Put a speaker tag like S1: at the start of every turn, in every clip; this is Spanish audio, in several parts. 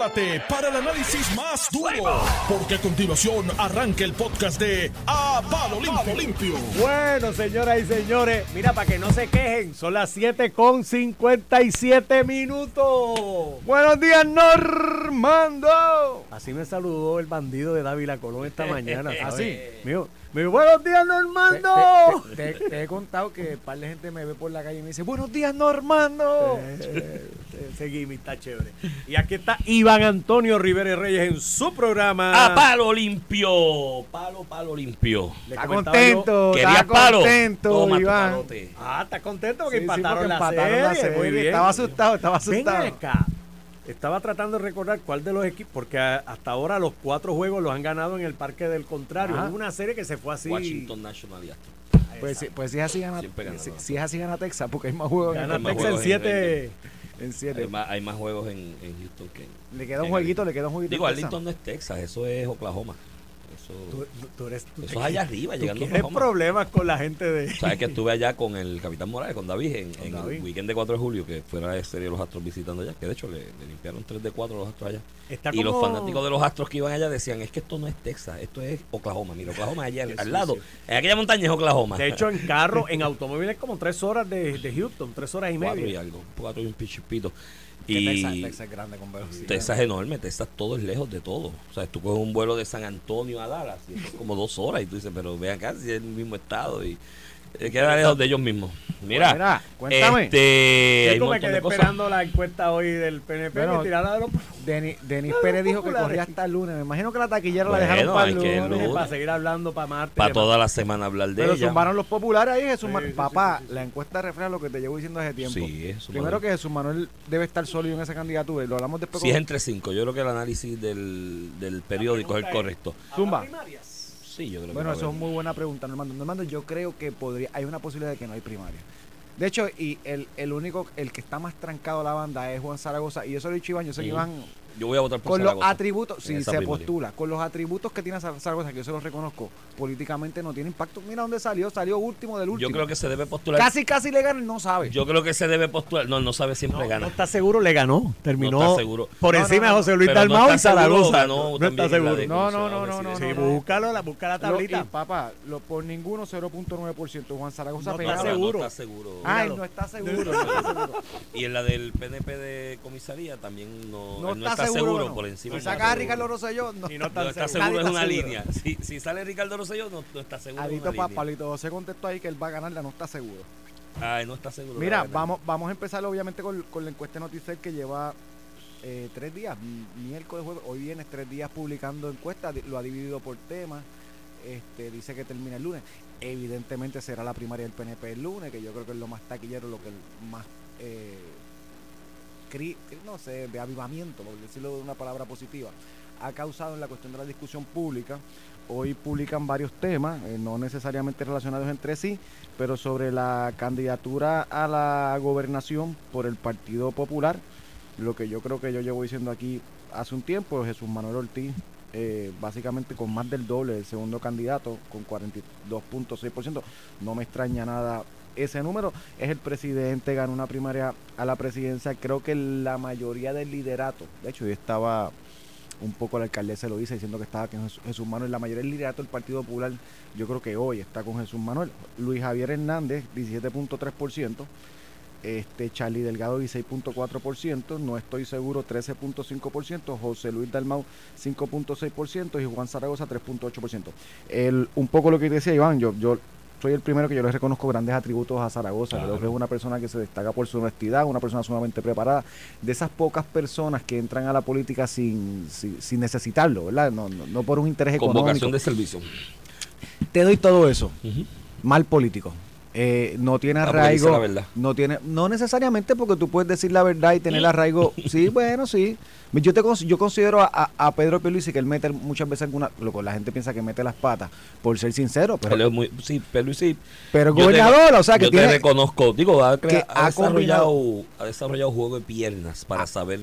S1: Prepárate para el análisis más duro, porque a continuación arranca el podcast de A Palo Limpio. Limpio.
S2: Bueno, señoras y señores, mira, para que no se quejen, son las 7 con 57 minutos.
S3: Buenos días, Normando.
S2: Así me saludó el bandido de Dávila Colón esta mañana.
S3: ¿Así?
S2: Mío, buenos días, Normando.
S3: Te, te- te he contado que un par de gente me ve por la calle y me dice, buenos días, Normando.
S2: Eh, Ese gimmick está chévere. Y aquí está Iván Antonio Rivera Reyes en su programa.
S4: A palo limpio. Palo, palo limpio.
S2: Le
S3: Está contento,
S4: ¿Querías
S3: está
S4: palo?
S3: contento,
S4: Toma tu
S3: Iván.
S4: palote.
S2: Ah, está contento porque
S3: Sí, sí,
S2: empataron,
S3: porque
S2: la,
S3: empataron la
S2: serie. Muy bien.
S3: Estaba asustado, estaba asustado.
S2: acá. Estaba tratando de recordar cuál de los equipos, porque a- hasta ahora los cuatro juegos los han ganado en el Parque del Contrario.
S3: Ajá.
S2: Una serie que se fue así.
S4: Washington National y Astros.
S3: Pues, si- pues si es así gana, si, si es así gana Texas, porque hay más juegos en,
S2: Gana
S4: más
S2: Texas en
S4: juegos en-
S2: siete.
S3: en siete.
S4: Hay más, hay más juegos en, en Houston que en...
S3: Le queda un
S4: en
S3: jueguito, le queda un jueguito.
S4: Digo,
S3: en.
S4: Arlington no es Texas, eso es Oklahoma. Eso,
S2: Tú, tú eres, tú
S4: eso es allá arriba, llegando a Oklahoma.
S2: problemas con la gente de.
S4: Sabes que estuve allá con el Capitán Morales, con David, en, en
S2: David.
S4: el weekend de 4 de julio, que fue la serie de los Astros visitando allá, que de hecho le, le limpiaron 3 de 4 a los Astros allá.
S2: Está
S4: Y los
S2: como-
S4: fanáticos de los Astros que iban allá decían, es que esto no es Texas, esto es Oklahoma. Mira, Oklahoma es allá al, al lado. En aquella montaña es Oklahoma.
S2: De hecho, en carro, en automóviles, como tres horas de, de Houston, tres horas y
S4: cuatro y
S2: media.
S4: algo, cuatro y un pichipito. Y
S3: Texas, Texas es grande con velocidad.
S4: Texas es enorme, Texas todo es lejos de todo. O sea, tú coges un vuelo de San Antonio a Dallas y es como dos horas y tú dices, pero ve acá, si es el mismo estado y eh, queda lejos de ellos mismos. Mira,
S3: Mira, cuéntame.
S4: este, hay
S2: Yo
S4: un
S2: me quedé
S4: de cosas.
S2: esperando la encuesta hoy del PNP
S3: Bueno,
S2: que tirara de los
S3: Denis, Denis
S2: Los
S3: Pérez dijo que corría hasta el lunes. Me imagino que la taquillera la dejaron para el lunes.
S4: lunes.
S2: para seguir hablando para martes.
S4: Para toda la semana hablar de
S3: Pero
S4: ella.
S3: zumbaron los populares ahí, Jesús
S2: Sí,
S3: Manuel.
S2: sí,
S3: Papá,
S2: sí, sí, sí.
S3: la encuesta refleja lo que te llevo diciendo hace tiempo.
S4: Sí, es
S3: Primero que Jesús Manuel debe estar sólido en esa candidatura y lo hablamos después
S4: Si
S3: con-
S4: es entre cinco, yo creo que el análisis del, del periódico es el correcto.
S3: Zumba.
S4: Sí, yo creo que
S3: Bueno, eso es muy buena pregunta, Normando. Normando, yo creo que podría, hay una posibilidad de que no hay primaria. De hecho, y el, el único, el que está más trancado a la banda es Juan Zaragoza. Y he dicho Iván, yo sé que. Iván,
S4: Yo voy a votar por
S3: con los atributos, si se
S4: primaria.
S3: postula, con los atributos que tiene Zar- Zaragoza, que yo se los reconozco, políticamente no tiene impacto. Mira dónde salió, salió último del último.
S4: Yo creo que se debe postular.
S3: Casi, casi le ganan, no sabe.
S4: Yo creo que se debe postular. No, no sabe siempre
S2: No,
S4: gana.
S2: no está seguro, le ganó. Terminó
S4: No está seguro.
S2: por
S3: No,
S2: encima
S3: no, no,
S2: de José Luis Dalmau
S4: está
S2: y
S4: seguro,
S2: Zaragoza. no está seguro.
S3: No, no, no, no.
S2: Sí,
S3: no, no.
S2: búscalo, la, busca la
S3: Lo-
S2: tablita.
S3: y, papá, lo, por ninguno 0.9%. Juan Zaragoza
S2: No está
S4: No,
S2: seguro.
S4: No está seguro.
S3: Ay, no está seguro.
S4: Y en la del PNP de comisaría también no,
S3: No, está, seguro. no.
S4: por encima.
S3: Si
S4: no
S3: saca a Ricardo. Rosselló, no.
S2: Y no
S4: No
S2: está
S4: está
S2: seguro.
S4: es una línea. Si, si sale Ricardo Rosselló, no, no está seguro.
S3: Adito pa. Palito José contestó ahí que él va a ganarla, no está seguro.
S4: Ay, no está seguro.
S3: Mira, vamos, vamos a empezar obviamente con, con la encuesta Noticel que lleva eh, tres días, miércoles, jueves, hoy viernes, tres días publicando encuestas, lo ha dividido por temas, este, dice que termina el lunes. Evidentemente será la primaria del PNP el lunes, que yo creo que es lo más taquillero, lo que el más, eh, no sé, de avivamiento, por decirlo de una palabra positiva, ha causado en la cuestión de la discusión pública. Hoy publican varios temas, eh, no necesariamente relacionados entre sí, pero sobre la candidatura a la gobernación por el Partido Popular, lo que yo creo que yo llevo diciendo aquí hace un tiempo, Jesús Manuel Ortiz, eh, básicamente con más del doble del segundo candidato, con 42.6%, no me extraña nada ese número, es el presidente, ganó una primaria a la presidencia, creo que la mayoría del liderato, de hecho yo estaba un poco la alcaldesa lo dice diciendo que estaba con Jesús, Manuel, la mayoría del liderato del Partido Popular, yo creo que hoy está con Jesús Manuel. Luis Javier Hernández, 17.3%, este Charlie Delgado, 16.4%, no estoy seguro, 13.5%, José Luis Dalmau, 5.6% y Juan Zaragoza, 3.8%. El, un poco lo que decía Iván, yo, yo soy el primero que yo le reconozco grandes atributos a Zaragoza. Creo que es una persona que se destaca por su honestidad, una persona sumamente preparada. De esas pocas personas que entran a la política sin, sin, sin necesitarlo, ¿verdad? No, no, no por un interés
S4: Con
S3: económico.
S4: vocación de servicio.
S3: Te doy todo eso. Mal político. Eh, no tiene
S4: Ah,
S3: arraigo.
S4: la verdad.
S3: No tiene, no necesariamente porque tú puedes decir la verdad y tener arraigo. Sí, bueno, sí. Yo te yo considero a, a- Pedro Pierluisi que él mete muchas veces alguna, lo que la gente piensa que mete las patas, por ser sincero, pero,
S4: es muy, sí, pero sí.
S3: pero
S4: te-
S3: gobernador, o sea que
S4: yo
S3: tiene
S4: te reconozco. Digo, ha,
S3: que
S4: ha
S3: ha
S4: desarrollado, ha desarrollado juego de piernas para
S3: Ah.
S4: saber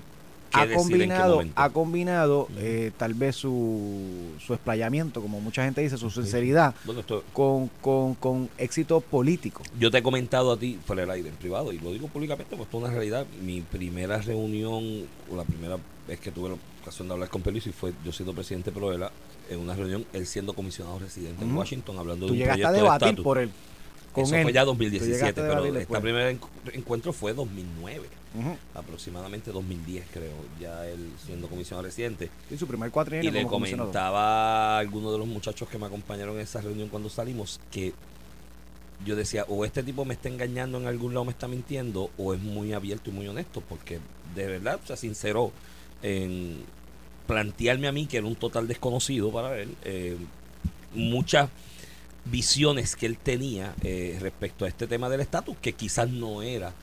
S3: ha combinado, ha combinado eh, tal vez su, su explayamiento, como mucha gente dice, su sinceridad,
S4: Bueno, esto-
S3: con, con, con éxito político.
S4: yo te he comentado a ti fuera del aire, en privado, y lo digo públicamente, pues esto es una realidad. Mi primera reunión, o la primera vez que tuve la ocasión de hablar con Pelusi fue yo siendo presidente de Proela, en una reunión, él siendo comisionado residente en
S3: Ujú.
S4: Washington, hablando de un
S3: llegaste a
S4: proyecto de
S3: debatir
S4: estatus.
S3: por él. Con
S4: Eso
S3: él.
S4: fue ya
S3: Tú
S4: 2017,
S3: llegaste a
S4: pero este primer encu- encuentro fue 2009,
S3: Ujú.
S4: aproximadamente 2010 creo, ya él siendo comisionado residente.
S3: Sí, su primer cuatrienio
S4: Y le comentaba a algunos de los muchachos que me acompañaron en esa reunión cuando salimos que yo decía, o este tipo me está engañando en algún lado, me está mintiendo, o es muy abierto y muy honesto, porque de verdad se sinceró en plantearme a mí, que era un total desconocido para él, eh, muchas visiones que él tenía eh, respecto a este tema del estatus, que quizás no era,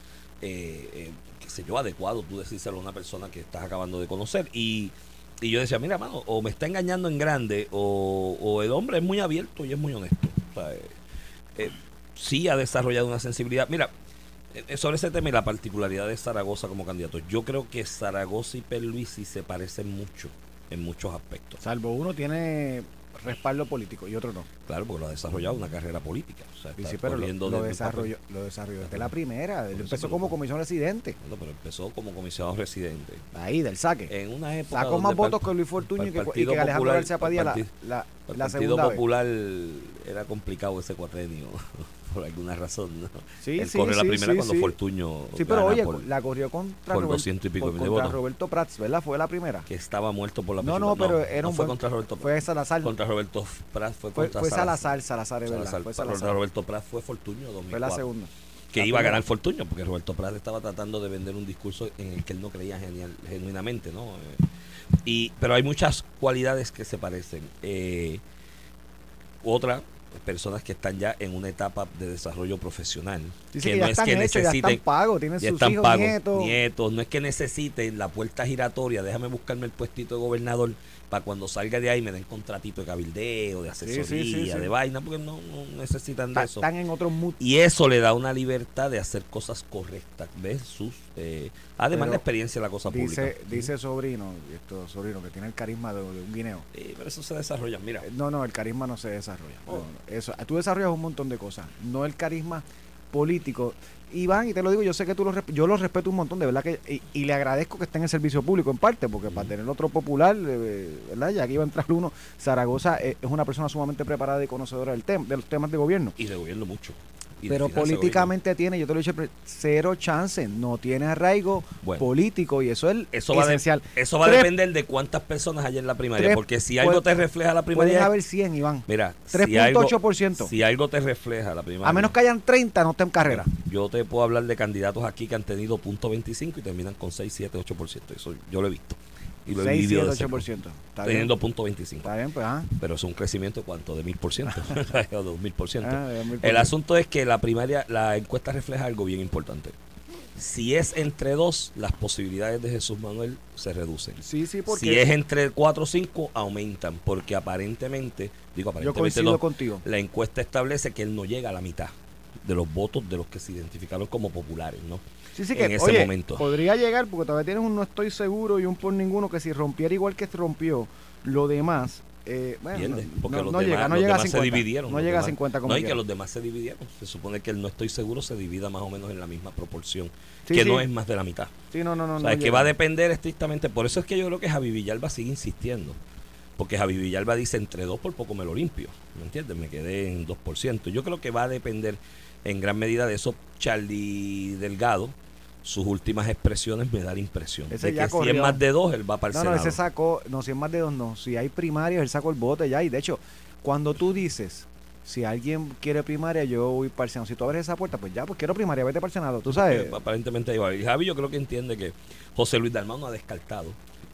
S4: eh, qué sé yo, adecuado tú decírselo a una persona que estás acabando de conocer. Y, y yo decía, mira, mano, o me está engañando en grande, o, o el hombre es muy abierto y es muy honesto. O sea, sí ha desarrollado una sensibilidad. Mira, sobre ese tema y la particularidad de Zaragoza como candidato, yo creo que Zaragoza y Perluisi se parecen mucho en muchos aspectos.
S3: Salvo uno tiene respaldo político y otro no.
S4: Claro, porque lo ha desarrollado una carrera política. O sea,
S3: Sí,
S4: está
S3: sí, pero lo, desarrolló, lo desarrolló desde la primera. Él empezó como comisión residente.
S4: Bueno, pero empezó como comisionado residente.
S3: Ahí, del saque.
S4: En una época.
S3: Sacó más votos que Luis Fortuño y que, y
S4: Partido
S3: que Alejandro García Padilla la,
S4: el
S3: la,
S4: para el
S3: la
S4: Partido
S3: segunda vez.
S4: Popular era complicado ese cuatrenio, por alguna razón. ¿no?
S3: Sí,
S4: Él
S3: sí,
S4: corre la
S3: sí,
S4: primera
S3: sí,
S4: cuando. Fortuño.
S3: Sí, pero oye,
S4: por-
S3: la corrió contra,
S4: por
S3: Robert-
S4: 200 y pico
S3: por- contra
S4: votos.
S3: Roberto Prats, ¿verdad? Fue la primera.
S4: que estaba muerto por la
S3: No, no, pero era
S4: no
S3: un
S4: fue
S3: buen-
S4: contra Roberto
S3: Fue Salazar.
S4: Contra Roberto Prat fue
S3: Fue,
S4: contra
S3: fue Salazar, Salazar, es verdad.
S4: Salazar.
S3: Fue
S4: Contra
S3: Salazar.
S4: Roberto Prat fue Fortuño 2004.
S3: Fue la segunda.
S4: que
S3: La
S4: iba a
S3: primera.
S4: ganar Fortuño, porque Roberto Prat estaba tratando de vender un discurso en el que él no creía genial, genuinamente, ¿no? Eh, y, pero hay muchas cualidades que se parecen. Eh, otra, personas que están ya en una etapa de desarrollo profesional.
S3: Dice que, ya están hechos, ya están pagos, tienen
S4: ya
S3: sus
S4: están
S3: hijos,
S4: pagos,
S3: nietos.
S4: nietos. No es que necesiten la puerta giratoria, déjame buscarme el puestito de gobernador para cuando salga de ahí me den contratito de cabildeo, de asesoría,
S3: sí, sí.
S4: de vaina, porque no, no necesitan de eso.
S3: Están en otro mood.
S4: Y eso le da una libertad de hacer cosas correctas versus, eh, además
S3: Pero
S4: la experiencia de la cosa
S3: Dice,
S4: pública.
S3: dice sobrino, esto sobrino, que tiene el carisma de, de un guineo.
S4: Sí, pero eso se desarrolla. Mira,
S3: Eh, No, no, el carisma no se desarrolla.
S4: Oh.
S3: No, eso, tú desarrollas un montón de cosas, no el carisma político. Iván, y te lo digo, yo sé que tú lo yo lo respeto un montón, de verdad que y, y le agradezco que esté en el servicio público en parte, porque para tener otro popular, eh, ¿verdad? Ya que iba a entrar uno, Zaragoza eh, es una persona sumamente preparada y conocedora del tema, de los temas de gobierno.
S4: y de gobierno mucho.
S3: Pero políticamente tiene, yo te lo he dicho, cero chance, no tiene arraigo
S4: Bueno.
S3: político y eso es
S4: Eso va, de-
S3: esencial.
S4: eso va a depender de cuántas personas hay en la primaria.
S3: tres-
S4: porque si algo te refleja la
S3: Pueden
S4: primaria.
S3: haber 100, Iván.
S4: Mira, si algo,
S3: 3.8%.
S4: si algo te refleja la primaria.
S3: A menos que hayan 30, no está en carrera.
S4: Yo te puedo hablar de candidatos aquí que han tenido punto .25 y terminan con 6, 7, 8%. Eso yo lo he visto. Y lo he
S3: 6,
S4: vivido
S3: 7,
S4: de cerca.
S3: 8%. Está bien.
S4: Teniendo punto .25.
S3: Está bien, pues.
S4: Pero es un crecimiento cuánto? De mil por ciento. o.
S3: Ah, de 1000%.
S4: El asunto es que la primaria, la encuesta refleja algo bien importante. Si es entre dos, las posibilidades de Jesús Manuel se reducen.
S3: Sí, sí, porque
S4: Si es entre 4 o 5, aumentan. Porque aparentemente, digo
S3: yo
S4: aparentemente
S3: coincido
S4: no,
S3: contigo.
S4: la encuesta establece que él no llega a la mitad de los votos de los que se identificaron como populares, ¿no?
S3: Sí, sí,
S4: en
S3: que
S4: ese
S3: oye,
S4: momento.
S3: podría llegar, porque todavía tienes un no estoy seguro y un por ninguno, que si rompiera igual que rompió lo demás, eh, bueno,
S4: Pierde,
S3: no,
S4: porque
S3: no-
S4: los
S3: no
S4: demás,
S3: llega, no
S4: los
S3: llega a
S4: demás
S3: 50.
S4: se dividieron.
S3: No llega a
S4: demás-
S3: 50 como
S4: No, y que los demás se dividieron. Se supone que el no estoy seguro se divida más o menos en la misma proporción,
S3: Sí,
S4: que
S3: sí.
S4: no es más de la mitad.
S3: Sí, no, no, no.
S4: o
S3: no
S4: sea, es que va a depender estrictamente. Por eso es que yo creo que Javi Villalba sigue insistiendo. Porque Javi Villalba dice entre dos por poco me lo limpio. ¿Me entiendes? Me quedé en 2%. Yo creo que va a depender en gran medida de eso. Charlie Delgado, sus últimas expresiones me da la impresión
S3: Ese
S4: de que si es más de dos, él va para el
S3: No, no,
S4: Senado.
S3: ese sacó, no, si es más de dos, no. Si hay primarias, él sacó el bote ya. Y de hecho, cuando tú dices, si alguien quiere primaria, yo voy para el Senado. Si tú abres esa puerta, pues ya, pues quiero primaria, vete para el Senado. Tú sabes.
S4: Eh, aparentemente ahí va. Y Javi yo creo que entiende que José Luis Dalmau no ha descartado.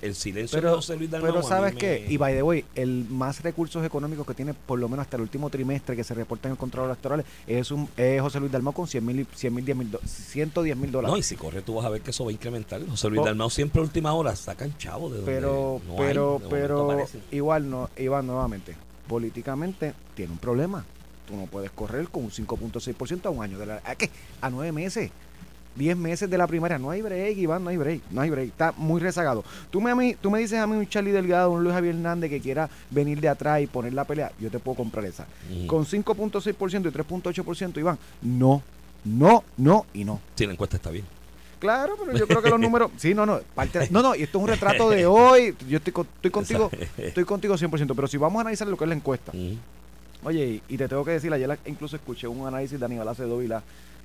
S4: El silencio de
S3: Pero,
S4: José Luis Dalmau
S3: pero sabes
S4: me-
S3: qué, y by the way, el más recursos económicos que tiene por lo menos hasta el último trimestre que se reporta en el control electoral es, un, es José Luis Dalmau con 100 mil, 100 mil, 10 mil, do- 110 mil
S4: No, y
S3: dólares.
S4: si corre tú vas a ver que eso va a incrementar. José Luis
S3: Oh.
S4: Dalmau siempre a última hora sacan chavo de donde
S3: pero,
S4: no hay,
S3: pero,
S4: de momento
S3: pero, igual no, Iván, nuevamente, políticamente tiene un problema. Tú no puedes correr con un 5.6% a un año. De la, ¿A qué? A nueve meses. 10 meses de la primaria. No hay break, Iván, no hay break, no hay break. Está muy rezagado. Tú me, a mí- tú me dices a mí un Charlie Delgado, un Luis Javier Hernández que quiera venir de atrás y poner la pelea, yo te puedo comprar esa.
S4: Ujú.
S3: Con 5.6% y 3.8%, Iván, no, no, no y no.
S4: Sí, la encuesta está bien.
S3: Claro, pero yo creo que los números. Sí, no, no. parte- no, no, y esto es un retrato de hoy. Yo estoy, estoy contigo, estoy contigo 100%. Pero si vamos a analizar lo que es la encuesta. Oye, y, y te tengo que decir, ayer la- incluso escuché un análisis de Aníbal Acevedo Vila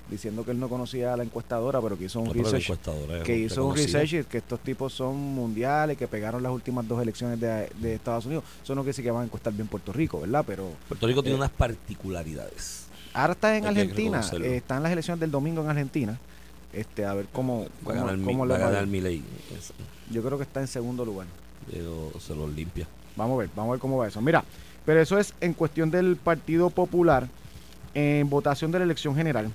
S3: diciendo que él no conocía a la encuestadora, pero que hizo un
S4: No,
S3: research. Que hizo un research y que estos tipos son mundiales, que pegaron las últimas dos elecciones de, de Estados Unidos. Eso no quiere decir que van a encuestar bien Puerto Rico, ¿verdad? Pero
S4: Puerto Rico tiene
S3: Eh,
S4: unas particularidades.
S3: ahora está en
S4: Hay
S3: Argentina, eh, están las elecciones del domingo en Argentina. Este, a ver cómo,
S4: Va a
S3: cómo,
S4: ganar, mi-
S3: cómo
S4: va
S3: va a
S4: ganar. Es-
S3: Yo creo que está en segundo lugar.
S4: pero se los limpia.
S3: Vamos a ver, vamos a ver cómo va eso. Mira, pero eso es en cuestión del Partido Popular. En votación de la elección general,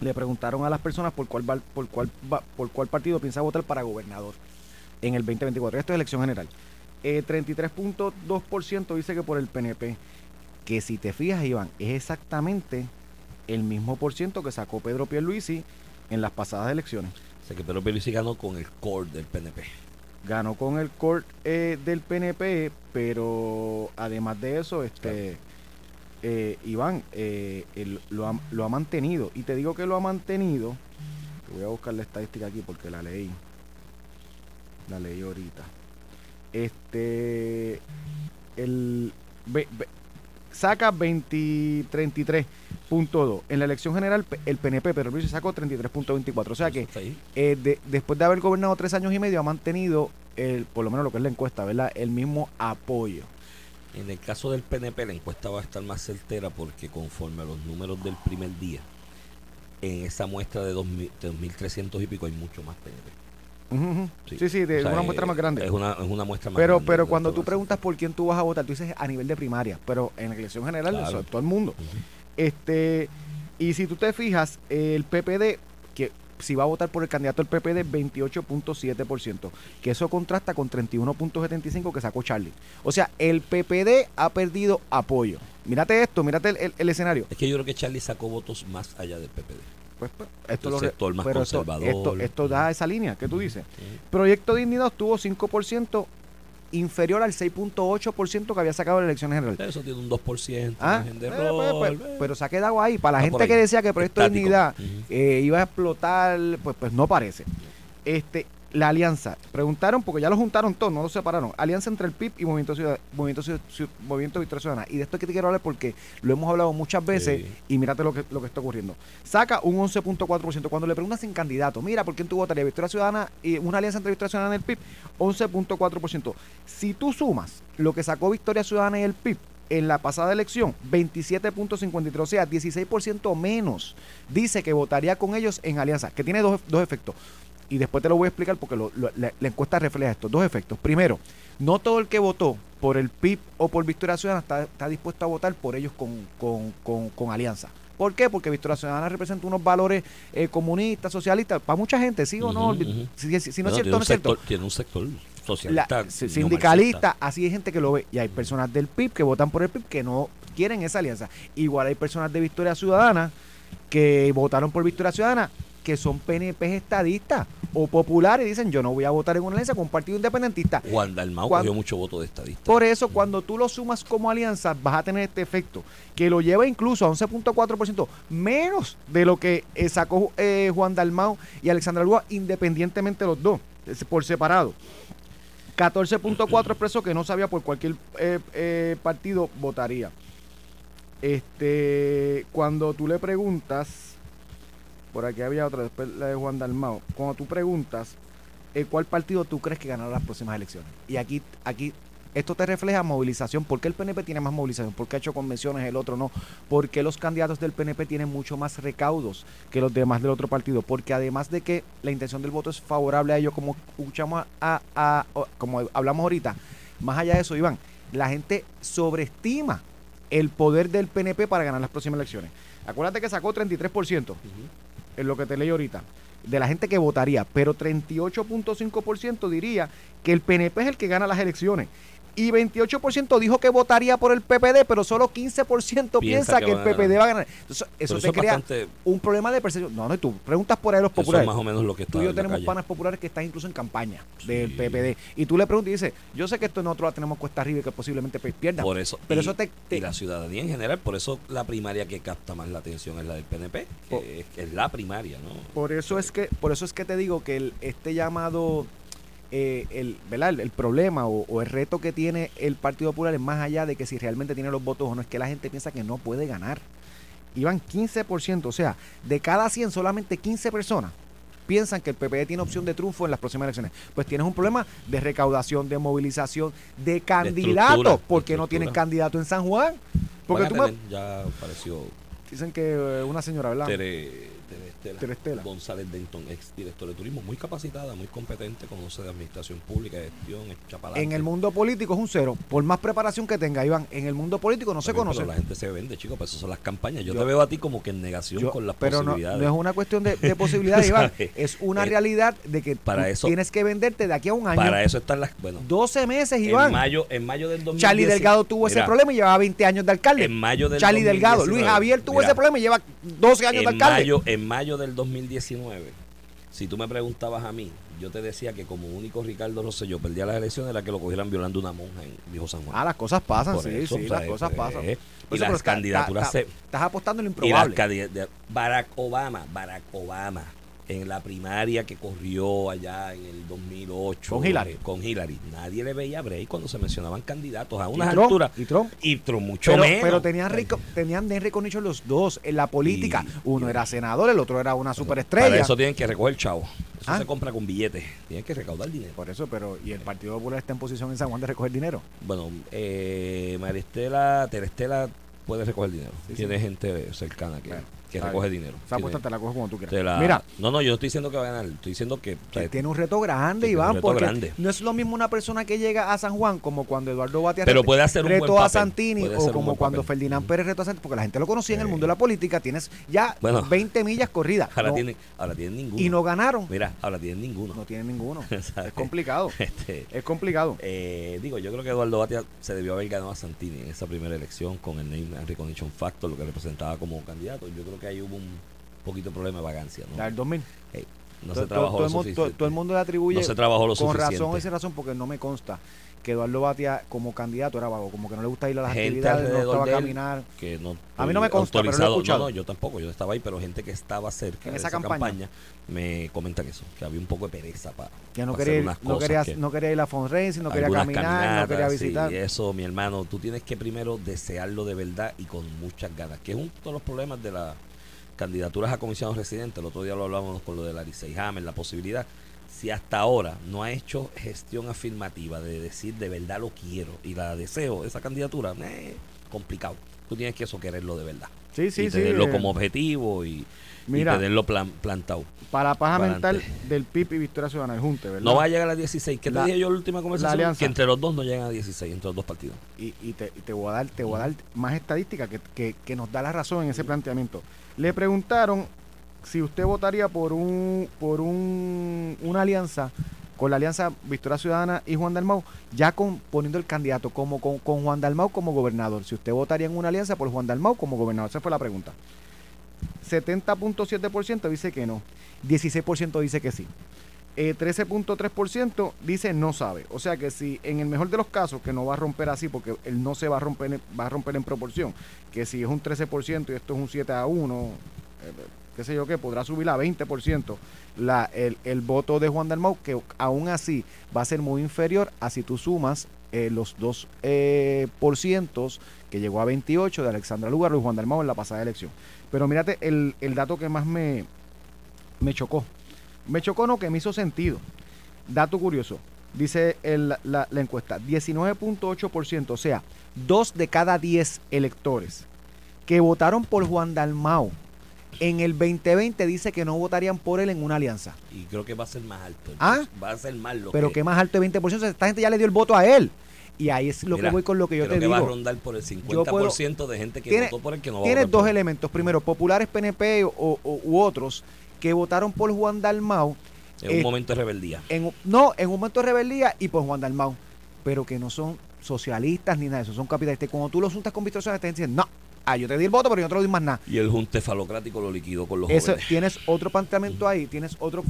S3: le preguntaron a las personas por cuál, va- por cuál, va- por cuál partido piensa votar para gobernador en el 2024. Esto es elección general. Eh, 33.2% dice que por el PNP. Que si te fijas, Iván, es exactamente el mismo por ciento que sacó Pedro Pierluisi en las pasadas elecciones.
S4: O sea que Pedro Pierluisi ganó con el core del PNP.
S3: ganó con el court eh, del PNP, pero además de eso, este eh, Iván eh, él lo, ha, lo ha mantenido. Y te digo que lo ha mantenido. Voy a buscar la estadística aquí porque la leí. La leí ahorita. Este el saca 20 33.2. En la elección general el PNP, pero Luis sacó 33.24. O sea que eh, de- después de haber gobernado tres años y medio, ha mantenido, el, por lo menos lo que es la encuesta, ¿verdad? El mismo apoyo.
S4: En el caso del PNP, la encuesta va a estar más certera porque conforme a los números del primer día, en esa muestra de 2.000 de 2.300 y pico hay mucho más PNP. Sí.
S3: Sí, sí, de
S4: O sea,
S3: una
S4: eh,
S3: muestra más grande.
S4: Es una, es una muestra más
S3: pero
S4: grande
S3: pero cuando tú preguntas por quién tú vas a votar, tú dices a nivel de primaria, pero en la elección general,
S4: Claro.
S3: eso es todo el mundo. Este Y si tú te fijas, el PPD, que si va a votar por el candidato del PPD, 28.7%, que eso contrasta con 31.75% que sacó Charlie. O sea, el PPD ha perdido apoyo. Mírate esto, mírate el, el- el escenario.
S4: Es que yo creo que Charlie sacó votos más allá del PPD.
S3: Pues, pues, esto
S4: El
S3: lo
S4: sector más
S3: pero
S4: conservador.
S3: Esto, esto da esa línea que tú dices. Proyecto Dignidad obtuvo 5% inferior al 6.8% que había sacado en la elección general.
S4: Eso tiene un 2%
S3: Ah,
S4: de
S3: eh,
S4: error,
S3: pues, pues, pero se ha quedado ahí. Para la gente que decía que Proyecto
S4: Estático.
S3: Dignidad eh, iba a explotar, pues, pues no parece. Este, la alianza. Preguntaron, porque ya lo juntaron todos, no lo separaron. Alianza entre el PIB y Movimiento, Ciudad- Movimiento, Ciu- Ciu- Movimiento Victoria Ciudadana. Y de esto es que te quiero hablar porque lo hemos hablado muchas veces
S4: Sí.
S3: y mírate lo que, lo que está ocurriendo. Saca un 11.4%. Cuando le preguntas sin candidato, mira, ¿por quién tú votarías? Victoria Ciudadana y una alianza entre Victoria Ciudadana y el PIB, 11.4%. Si tú sumas lo que sacó Victoria Ciudadana y el PIB en la pasada elección, 27.53, o sea, 16% menos, dice que votaría con ellos en alianza, que tiene dos, dos efectos. Y después te lo voy a explicar porque lo- lo- la, la encuesta refleja estos dos efectos. Primero, no todo el que votó por el PIB o por Victoria Ciudadana está, está dispuesto a votar por ellos con, con, con- con alianza. ¿Por qué? Porque Victoria Ciudadana representa unos valores eh, comunistas, socialistas, para mucha gente, ¿sí o no? Si, si- si no
S4: Bueno,
S3: es cierto,
S4: tiene
S3: no
S4: un
S3: es cierto.
S4: sector- Tiene un sector socialista.
S3: sindicalista, así hay gente que lo ve. Y hay personas del PIB que votan por el PIB que no quieren esa alianza. Igual hay personas de Victoria Ciudadana que votaron por Victoria Ciudadana que son PNP estadistas o populares y dicen yo no voy a votar en una alianza con un partido independentista.
S4: Juan Dalmau
S3: Cuando-
S4: cogió mucho voto de estadista.
S3: Por eso, cuando tú lo sumas como alianza, vas a tener este efecto, que lo lleva incluso a 11.4%, menos de lo que eh, sacó eh, Juan Dalmau y Alexandra Lúa, independientemente los dos, por separado. 14.4 expresó que no sabía por cualquier eh, eh, partido votaría. Este, cuando tú le preguntas, por aquí había otra, después la de Juan Dalmau, cuando tú preguntas eh, cuál partido tú crees que ganará las próximas elecciones. Y aquí, aquí esto te refleja movilización. ¿Por qué el PNP tiene más movilización? ¿Por qué ha hecho convenciones, el otro no? ¿Por qué los candidatos del PNP tienen mucho más recaudos que los demás del otro partido? Porque además de que la intención del voto es favorable a ellos, como escuchamos a, como hablamos ahorita, más allá de eso, Iván, la gente sobreestima el poder del PNP para ganar las próximas elecciones. Acuérdate que sacó 33% en lo que te leí ahorita, de la gente que votaría, pero 38.5% diría que el PNP es el que gana las elecciones. Y 28% dijo que votaría por el PPD, pero solo 15% piensa, que, el PPD va a ganar. Entonces, eso te crea un problema de percepción. No, no, tú preguntas por ahí a los populares.
S4: más o menos lo que
S3: Tú y yo tenemos panas populares que están incluso en campaña del PPD. Y tú le preguntas y dices, yo sé que esto nosotros la tenemos cuesta arriba y que posiblemente pierda.
S4: Por eso, pero eso te, Y la ciudadanía en general, por eso la primaria que capta más la atención es la del PNP, que, es, la primaria, ¿no?
S3: Por eso es que, por eso es que te digo que el, este llamado eh, el, ¿verdad? el, problema o, el reto que tiene el Partido Popular es más allá de que si realmente tiene los votos o no, es que la gente piensa que no puede ganar. Iban 15%, o sea, de cada 100 solamente 15 personas piensan que el PPD tiene opción de triunfo en las próximas elecciones. Pues tienes un problema de recaudación, de movilización, de candidatos, porque no tienen candidato en San Juan. Porque tú
S4: Ya apareció.
S3: Dicen que eh, una señora, ¿verdad?
S4: Terestela, González Denton, ex director de turismo, muy capacitada, muy competente, conoce de administración pública, gestión, es
S3: En el mundo político es un cero, por más preparación que tenga, Iván, en el mundo político no se conoce.
S4: Pero la gente se vende, chicos, pues eso son las campañas. Yo, te veo a ti como que en negación con las
S3: pero
S4: posibilidades.
S3: Pero no, es una cuestión de, posibilidades, Iván, es una realidad de que para eso, tienes que venderte de aquí a un año.
S4: Para eso están las, bueno.
S3: 12 meses, Iván.
S4: En mayo, en mayo del 2010.
S3: Charlie Delgado tuvo ese problema y llevaba 20 años de alcalde.
S4: En mayo del
S3: Charlie Delgado, Luis Javier tuvo ese problema y lleva 12 años de alcalde.
S4: Mayo, en mayo del 2019 si tú me preguntabas a mí, yo te decía que como único Ricardo Rosselló perdía las elecciones era que lo cogieran violando una monja en Viejo San Juan.
S3: Ah, las cosas pasan, sí, sí, las cosas pues, pasan.
S4: y las candidaturas se...
S3: Estás apostando en lo improbable.
S4: Barack Obama, Barack Obama en la primaria que corrió allá en el 2008
S3: con Hillary.
S4: Eh, con Hillary. Nadie le veía break cuando se mencionaban candidatos a unas alturas.
S3: Y Trump.
S4: Y Trump mucho pero, menos.
S3: Pero tenían, rico, tenían de los dos en la política. Uno era senador, el otro era una superestrella. Para
S4: eso tienen que recoger chavo. Eso ah. se compra con billetes. Tienen que recaudar dinero.
S3: Por eso, pero ¿y el Partido Popular está en posición en San Juan de recoger dinero?
S4: Bueno, eh, Maristela, Terestela puede recoger dinero. Tiene gente cercana que que recoge dinero.
S3: Esa apuesta te la coges como tú quieras. Mira.
S4: No, no, yo no estoy diciendo que va a ganar. Estoy diciendo que.
S3: tiene un reto grande, Iván. porque no es lo mismo una persona que llega a San Juan como cuando Eduardo Batia
S4: Pero puede hacer un
S3: reto a Santini o como cuando Ferdinand Pérez retó a Santini. Porque la gente lo conocía en el mundo de la política. Tienes ya 20 millas corridas.
S4: Ahora, tienen, ahora tienen ninguno.
S3: Y no ganaron.
S4: Mira, ahora tienen ninguno.
S3: No tienen ninguno. es complicado. Este, es complicado.
S4: Eh, digo, yo creo que Eduardo Batia se debió haber ganado a Santini en esa primera elección con el Name Recognition Factor, lo que representaba como candidato. Yo creo que ahí hubo un poquito de problema de vagancia. ¿no?
S3: del 2000.
S4: no se trabajó todo,
S3: lo suficiente. Todo, el mundo le atribuye
S4: no se trabajó lo
S3: con razón sin razón porque no me consta que Eduardo Batia como candidato era vago, como que no le gusta ir a las actividades, no estaba a caminar.
S4: Que no
S3: a mí no me consta, pero lo he escuchado.
S4: No, yo tampoco, yo estaba ahí, pero gente que estaba cerca en esa, campaña. me comenta que eso, que había un poco de pereza para
S3: que no quería, ir, no quería, no quería ir a fundraising, no quería caminar, no quería visitar.
S4: Sí, eso, mi hermano, tú tienes que primero desearlo de verdad y con muchas ganas, que es uno de los problemas de la candidaturas a comisionados residentes, el otro día lo hablábamos con lo de la Hammer, la posibilidad, si hasta ahora no ha hecho gestión afirmativa de decir de verdad lo quiero y la deseo, esa candidatura, eh, complicado. Tú tienes que eso quererlo de verdad.
S3: Sí, sí,
S4: y tenerlo como objetivo y, tenerlo plantado.
S3: Para la paja mental del PIB y Victoria Ciudadana, el Junte, ¿verdad?
S4: No va a llegar a 16. ¿Qué te dije yo en la última conversación? Que entre los dos no llegan a 16, entre los dos partidos.
S3: Y, te, te, voy a dar, te voy a dar más estadística que, que, que nos da la razón en ese planteamiento. Le preguntaron si usted votaría por un por un, una alianza con la alianza Victoria Ciudadana y Juan Dalmau, ya con, poniendo el candidato como con, Juan Dalmau como gobernador. Si usted votaría en una alianza por Juan Dalmau como gobernador, esa fue la pregunta. 70.7% dice que no, 16% dice que sí. 13.3% eh, dice no sabe. O sea que si en el mejor de los casos, que no va a romper así porque él no se va a romper, va a romper en proporción, que si es un 13% y esto es un 7 a 1, eh, qué sé yo qué, podrá subir a 20% la, el, el, voto de Juan Dalmau, que aún así va a ser muy inferior a si tú sumas eh, los dos por cientos que llegó a 28 de Alexandra Lugar y Juan Dalmau en la pasada elección. Pero mírate el, el dato que más me, me chocó me chocó no, que me hizo sentido. Dato curioso. Dice la, encuesta, 19.8%, o sea, dos de cada 10 electores que votaron por Juan Dalmau en el 2020 dice que no votarían por él en una alianza.
S4: Y creo que va a ser más alto.
S3: ¿Ah?
S4: Va a ser más lo
S3: Pero que, más alto de 20%. Esta gente ya le dio el voto a él. Y ahí es lo que voy con lo que yo te
S4: que
S3: digo.
S4: va a rondar por el 50% de gente que votó por él que no va
S3: Tienes dos elementos. Primero, populares PNP o, u otros que votaron por Juan Dalmau.
S4: En un momento de rebeldía.
S3: En, no, en un momento de rebeldía y por Juan Dalmau. Pero que no son socialistas ni nada de eso, son capitalistas. Cuando tú los juntas con Víctor Solana, te dicen, no, ah, yo te di el voto, pero yo no te lo di más nada.
S4: Y el junte falocrático lo liquidó con los
S3: Eso,
S4: jóvenes.
S3: tienes otro planteamiento ahí, tienes otro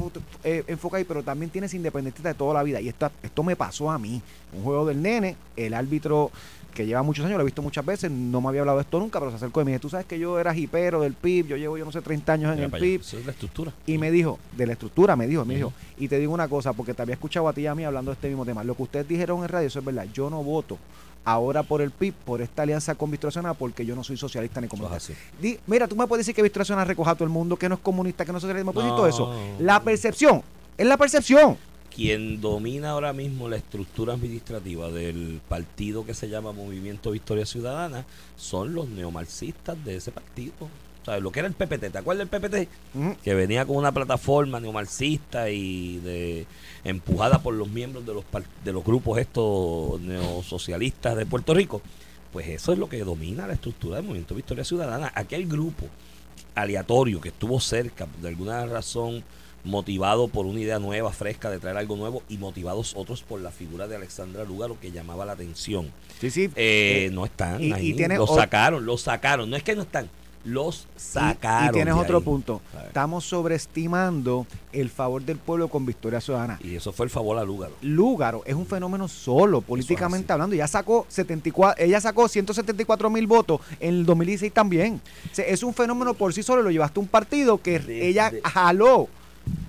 S3: eh, enfoque ahí, pero también tienes independentistas de toda la vida. Y esta, esto me pasó a mí. Un juego del nene, el árbitro que lleva muchos años, lo he visto muchas veces, no me había hablado de esto nunca, pero se acercó y me dijo, tú sabes que yo era jipero del PIB, yo llevo yo no sé 30 años en
S4: Mira
S3: el. PIB.
S4: Eso es la estructura.
S3: Y me dijo, de la estructura, me dijo, me dijo, y te digo una cosa, porque te había escuchado a ti y a mí hablando de este mismo tema. Lo que ustedes dijeron en radio, eso es verdad. Yo no voto ahora por el PIB, por esta alianza con Víctor porque yo no soy socialista ni comunista.
S4: así.
S3: Di- mira, tú me puedes decir que Víctor recoja a todo el mundo, que no es comunista, que no es socialista, me puedes decir todo eso.
S4: No.
S3: La percepción, es la percepción.
S4: Quien domina ahora mismo la estructura administrativa del partido que se llama Movimiento Victoria Ciudadana son los neomarxistas de ese partido. Lo que era el PPT, ¿te acuerdas del PPT? Que venía con una plataforma neomarxista y de empujada por los miembros de los de los grupos estos neosocialistas de Puerto Rico. Pues eso es lo que domina la estructura del Movimiento Victoria Ciudadana. Aquel grupo aleatorio que estuvo cerca, de alguna razón motivado por una idea nueva, fresca, de traer algo nuevo, y motivados otros por la figura de Alexandra Lúgaro que llamaba la atención.
S3: Sí, sí.
S4: Eh,
S3: Eh,
S4: no están
S3: y- y
S4: ahí,
S3: tiene
S4: los
S3: o-
S4: sacaron, los sacaron, no es que no están, los sacaron.
S3: Y, tienes otro
S4: ahí.
S3: punto. Estamos sobreestimando el favor del pueblo con Victoria Ciudadana.
S4: Y eso fue el favor a Lúgaro.
S3: Lúgaro es un fenómeno solo, políticamente hablando. Ya sacó 74, ella sacó 174 mil votos en el 2016 también. O sea, es un fenómeno por sí solo. Lo llevaste a un partido que ella jaló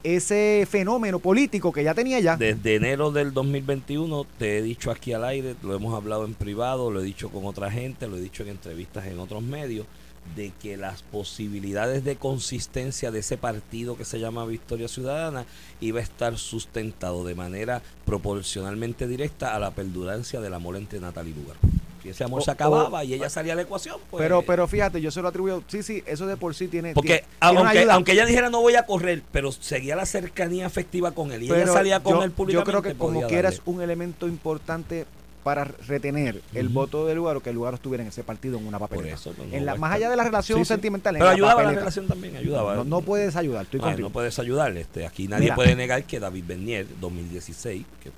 S3: ese fenómeno político que ya tenía ya.
S4: Desde enero del 2021 te he dicho aquí al aire, lo hemos hablado en privado, lo he dicho con otra gente, lo he dicho en entrevistas en otros medios, de que las posibilidades de consistencia de ese partido que se llama Victoria Ciudadana iba a estar sustentado de manera proporcionalmente directa a la perdurancia del amor entre Natal y Lugar. Si ese amor
S3: O-
S4: se acababa
S3: o-
S4: y ella salía de la ecuación, pues...
S3: pero, pero fíjate, yo se lo atribuyo. Sí, sí, eso de por sí tiene.
S4: Porque
S3: tiene- tiene una
S4: aunque,
S3: ayuda.
S4: aunque ella dijera no voy a correr, pero seguía la cercanía afectiva con él y ella salía con
S3: yo,
S4: él
S3: yo
S4: públicamente.
S3: creo que como quiera es un elemento importante para retener el
S4: Ujú.
S3: voto del lugar o que el lugar estuviera en ese partido en una papeleta.
S4: eso, no
S3: en la, más allá de la relación
S4: Sí, sí.
S3: sentimental, en
S4: Pero
S3: la
S4: ayudaba la
S3: papeleta.
S4: relación también, ayudaba.
S3: No, no puedes ayudar, estoy
S4: Ay,
S3: contigo.
S4: no puedes ayudar. Este, aquí nadie
S3: Mira.
S4: puede negar que David Bernier, 2016, que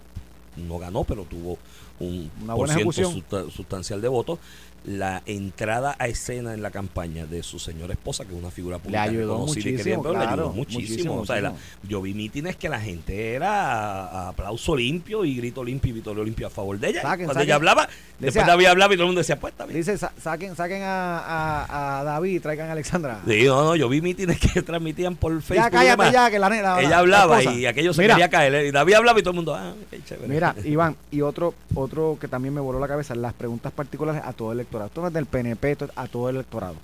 S4: no ganó, pero tuvo un
S3: Una
S4: por ciento sustancial de votos, la entrada a escena en la campaña de su señora esposa, que es una figura pública
S3: ayudó
S4: reconocida y
S3: muchísimo,
S4: le ayudó
S3: claro,
S4: muchísimo.
S3: muchísimo,
S4: O sea, la- yo vi mítines que la gente era aplauso limpio y grito limpio y vitorio limpio a favor de ella.
S3: Saquen,
S4: Cuando
S3: saquen.
S4: ella hablaba,
S3: Decía-
S4: después David hablaba y todo el mundo decía, pues está bien.
S3: Dice, sa- saquen, saquen a, a, a David y traigan a Alexandra.
S4: Sí, no, no, yo vi mítines que transmitían por Facebook.
S3: ya
S4: y
S3: cállate ya, que la nena.
S4: Ella
S3: la
S4: hablaba y aquello se
S3: Mira,
S4: quería caer. Y David hablaba y todo el mundo, ah, qué chévere.
S3: Mira, Iván, y otro, otro que también me voló la cabeza, las preguntas particulares a todo el electorado. Esto no es del PNP, esto es a todo el electorado.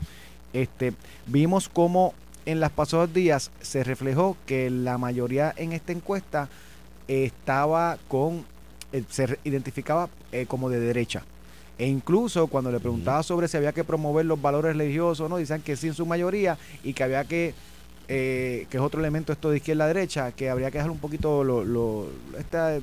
S3: Este, vimos cómo en los pasados días se reflejó que la mayoría en esta encuesta estaba con, eh, se identificaba eh, como de derecha. E incluso cuando le preguntaba sobre si había que promover los valores religiosos, no, dicen que sí en su mayoría y que había que eh, que es otro elemento esto de izquierda-derecha, que habría que dejar un poquito lo, lo- esta,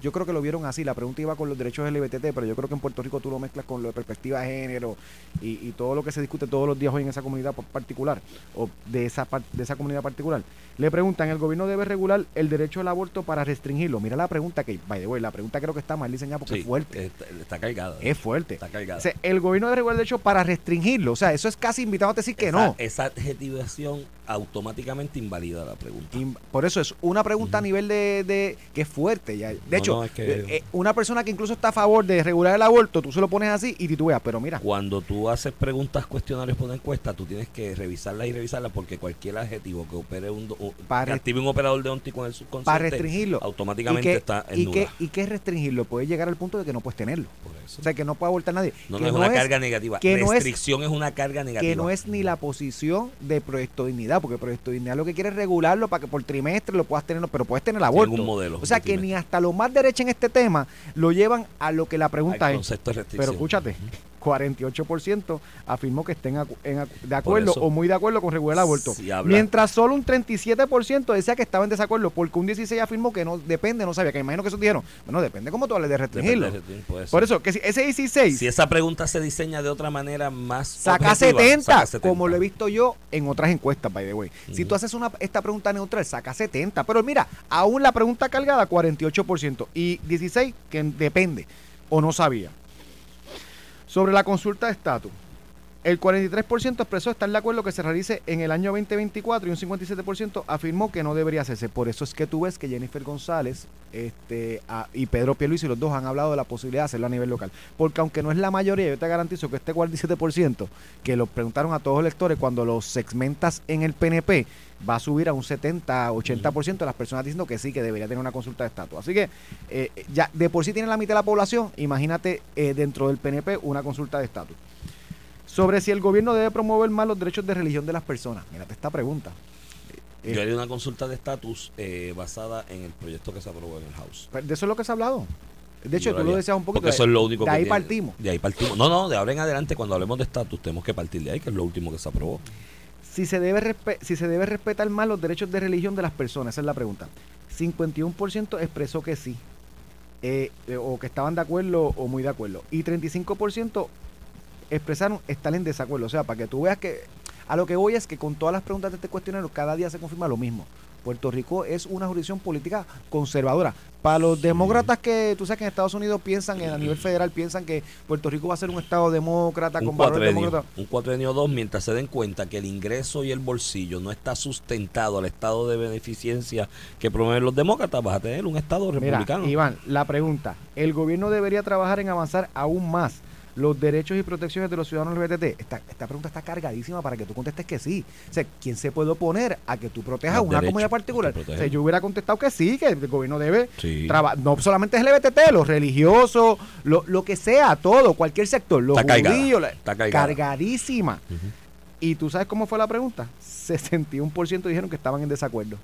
S3: yo creo que lo vieron así, la pregunta iba con los derechos LGBT, pero yo creo que en Puerto Rico tú lo mezclas con lo de perspectiva de género y, y todo lo que se discute todos los días hoy en esa comunidad pa- particular o de esa, de esa comunidad particular. Le preguntan, ¿el gobierno debe regular el derecho al aborto para restringirlo? Mira la pregunta que, by the way, la pregunta creo que está mal diseñada porque
S4: Sí,
S3: es fuerte.
S4: Está, está cargada.
S3: Es fuerte.
S4: Está cargada.
S3: O sea, el gobierno debe regular el derecho para restringirlo. O sea, eso es casi invitado a decir que
S4: esa,
S3: no.
S4: Esa adjetivación automáticamente invalida la pregunta.
S3: Por eso es una pregunta a nivel de, de- que es fuerte. Ya. De
S4: No,
S3: hecho,
S4: no, es que-
S3: eh, eh, una persona que incluso está a favor de regular el aborto, tú se lo pones así y titubeas. Pero mira,
S4: Cuando tú haces preguntas cuestionarios por una encuesta, tú tienes que revisarlas y revisarlas porque cualquier adjetivo que opere un, o-
S3: Para
S4: que active un operador de óptico en el subconsciente
S3: para restringirlo. ¿Y
S4: automáticamente
S3: qué,
S4: está en
S3: y,
S4: duda.
S3: qué, ¿Y qué es restringirlo? Puede llegar al punto de que no puedes tenerlo.
S4: Por eso.
S3: O sea, que no puede abortar nadie.
S4: no,
S3: que
S4: no es una carga negativa.
S3: que es-
S4: Restricción es, una carga negativa.
S3: que no es ni la posición de Proyecto Dignidad, porque Proyecto Dignidad lo que quiere es regularlo para que por trimestre lo puedas tener, pero puedes tener el aborto.
S4: Ningún modelo
S3: o sea,
S4: de
S3: que ni hasta lo más derecha en este tema lo llevan a lo que la pregunta
S4: Al
S3: es.
S4: de.
S3: Pero escúchate. 48% afirmó que estén de acuerdo o muy de acuerdo con regular el aborto.
S4: si
S3: Mientras solo un 37% decía que estaba en desacuerdo, porque un 16% afirmó que no depende, no sabía, que imagino que eso dijeron. Bueno, depende cómo tú hables de restringirlo.
S4: De restringir.
S3: Por eso, que si ese 16
S4: Si esa pregunta se diseña de otra manera más
S3: saca
S4: objetiva,
S3: 70,
S4: saca 70.
S3: como lo he visto yo en otras encuestas, by the way. Si tú haces una, esta pregunta neutral, saca 70. Pero mira, aún la pregunta cargada, 48%. Y 16, que depende. o no sabía. Sobre la consulta de estatus, el 43% expresó estar de acuerdo que se realice en el año 2024 y un 57% afirmó que no debería hacerse. Por eso es que tú ves que Jennifer González este, y Pedro Pierluisi, los dos han hablado de la posibilidad de hacerlo a nivel local. Porque aunque no es la mayoría, yo te garantizo que este 47% que lo preguntaron a todos los electores cuando los segmentas en el PNP va a subir a un 70-80% de las personas diciendo que sí, que debería tener una consulta de estatus. Así que eh, ya de por sí tiene la mitad de la población, imagínate eh, dentro del PNP una consulta de estatus sobre si el gobierno debe promover más los derechos de religión de las personas. Mírate esta pregunta. Eh,
S4: Yo haría una consulta de estatus eh, basada en el proyecto que se aprobó en el House.
S3: Pues de eso es lo que se ha hablado. De hecho, tú lo decías un poquito.
S4: Porque eso es lo único
S3: de
S4: que
S3: ahí
S4: tiene.
S3: partimos.
S4: De ahí partimos. No, no, de ahora en adelante, cuando hablemos de estatus, tenemos que partir de ahí, que es lo último que se aprobó.
S3: Si se, debe si se debe respetar más los derechos de religión de las personas, esa es la pregunta. 51% expresó que sí, eh, eh, o que estaban de acuerdo o muy de acuerdo. Y 35% expresaron estar en desacuerdo. O sea, para que tú veas que a lo que voy es que con todas las preguntas de este cuestionario cada día se confirma lo mismo. Puerto Rico es una jurisdicción política conservadora. Para los demócratas que tú sabes que en Estados Unidos piensan, en- a nivel federal piensan que Puerto Rico va a ser un estado demócrata
S4: Un
S3: con valores demócratas.
S4: un cuatrenio dos, mientras se den cuenta que el ingreso y el bolsillo no está sustentado al estado de beneficencia que promueven los demócratas, vas a tener un estado
S3: Mira,
S4: republicano.
S3: Iván, la pregunta, ¿el gobierno debería trabajar en avanzar aún más los derechos y protecciones de los ciudadanos LGBT? Esta, esta pregunta está cargadísima para que tú contestes que sí. O sea, ¿quién se puede oponer a que tú protejas
S4: Los
S3: una
S4: derechos,
S3: comunidad particular? O sea, yo hubiera contestado que sí, que el gobierno debe
S4: Sí.
S3: trabajar, no solamente es LGBT, los religiosos, lo, lo que sea, todo, cualquier sector, los
S4: Está
S3: judíos, la-
S4: está cargada.
S3: cargadísima. ¿Y tú sabes cómo fue la pregunta? 61% dijeron que estaban en desacuerdo.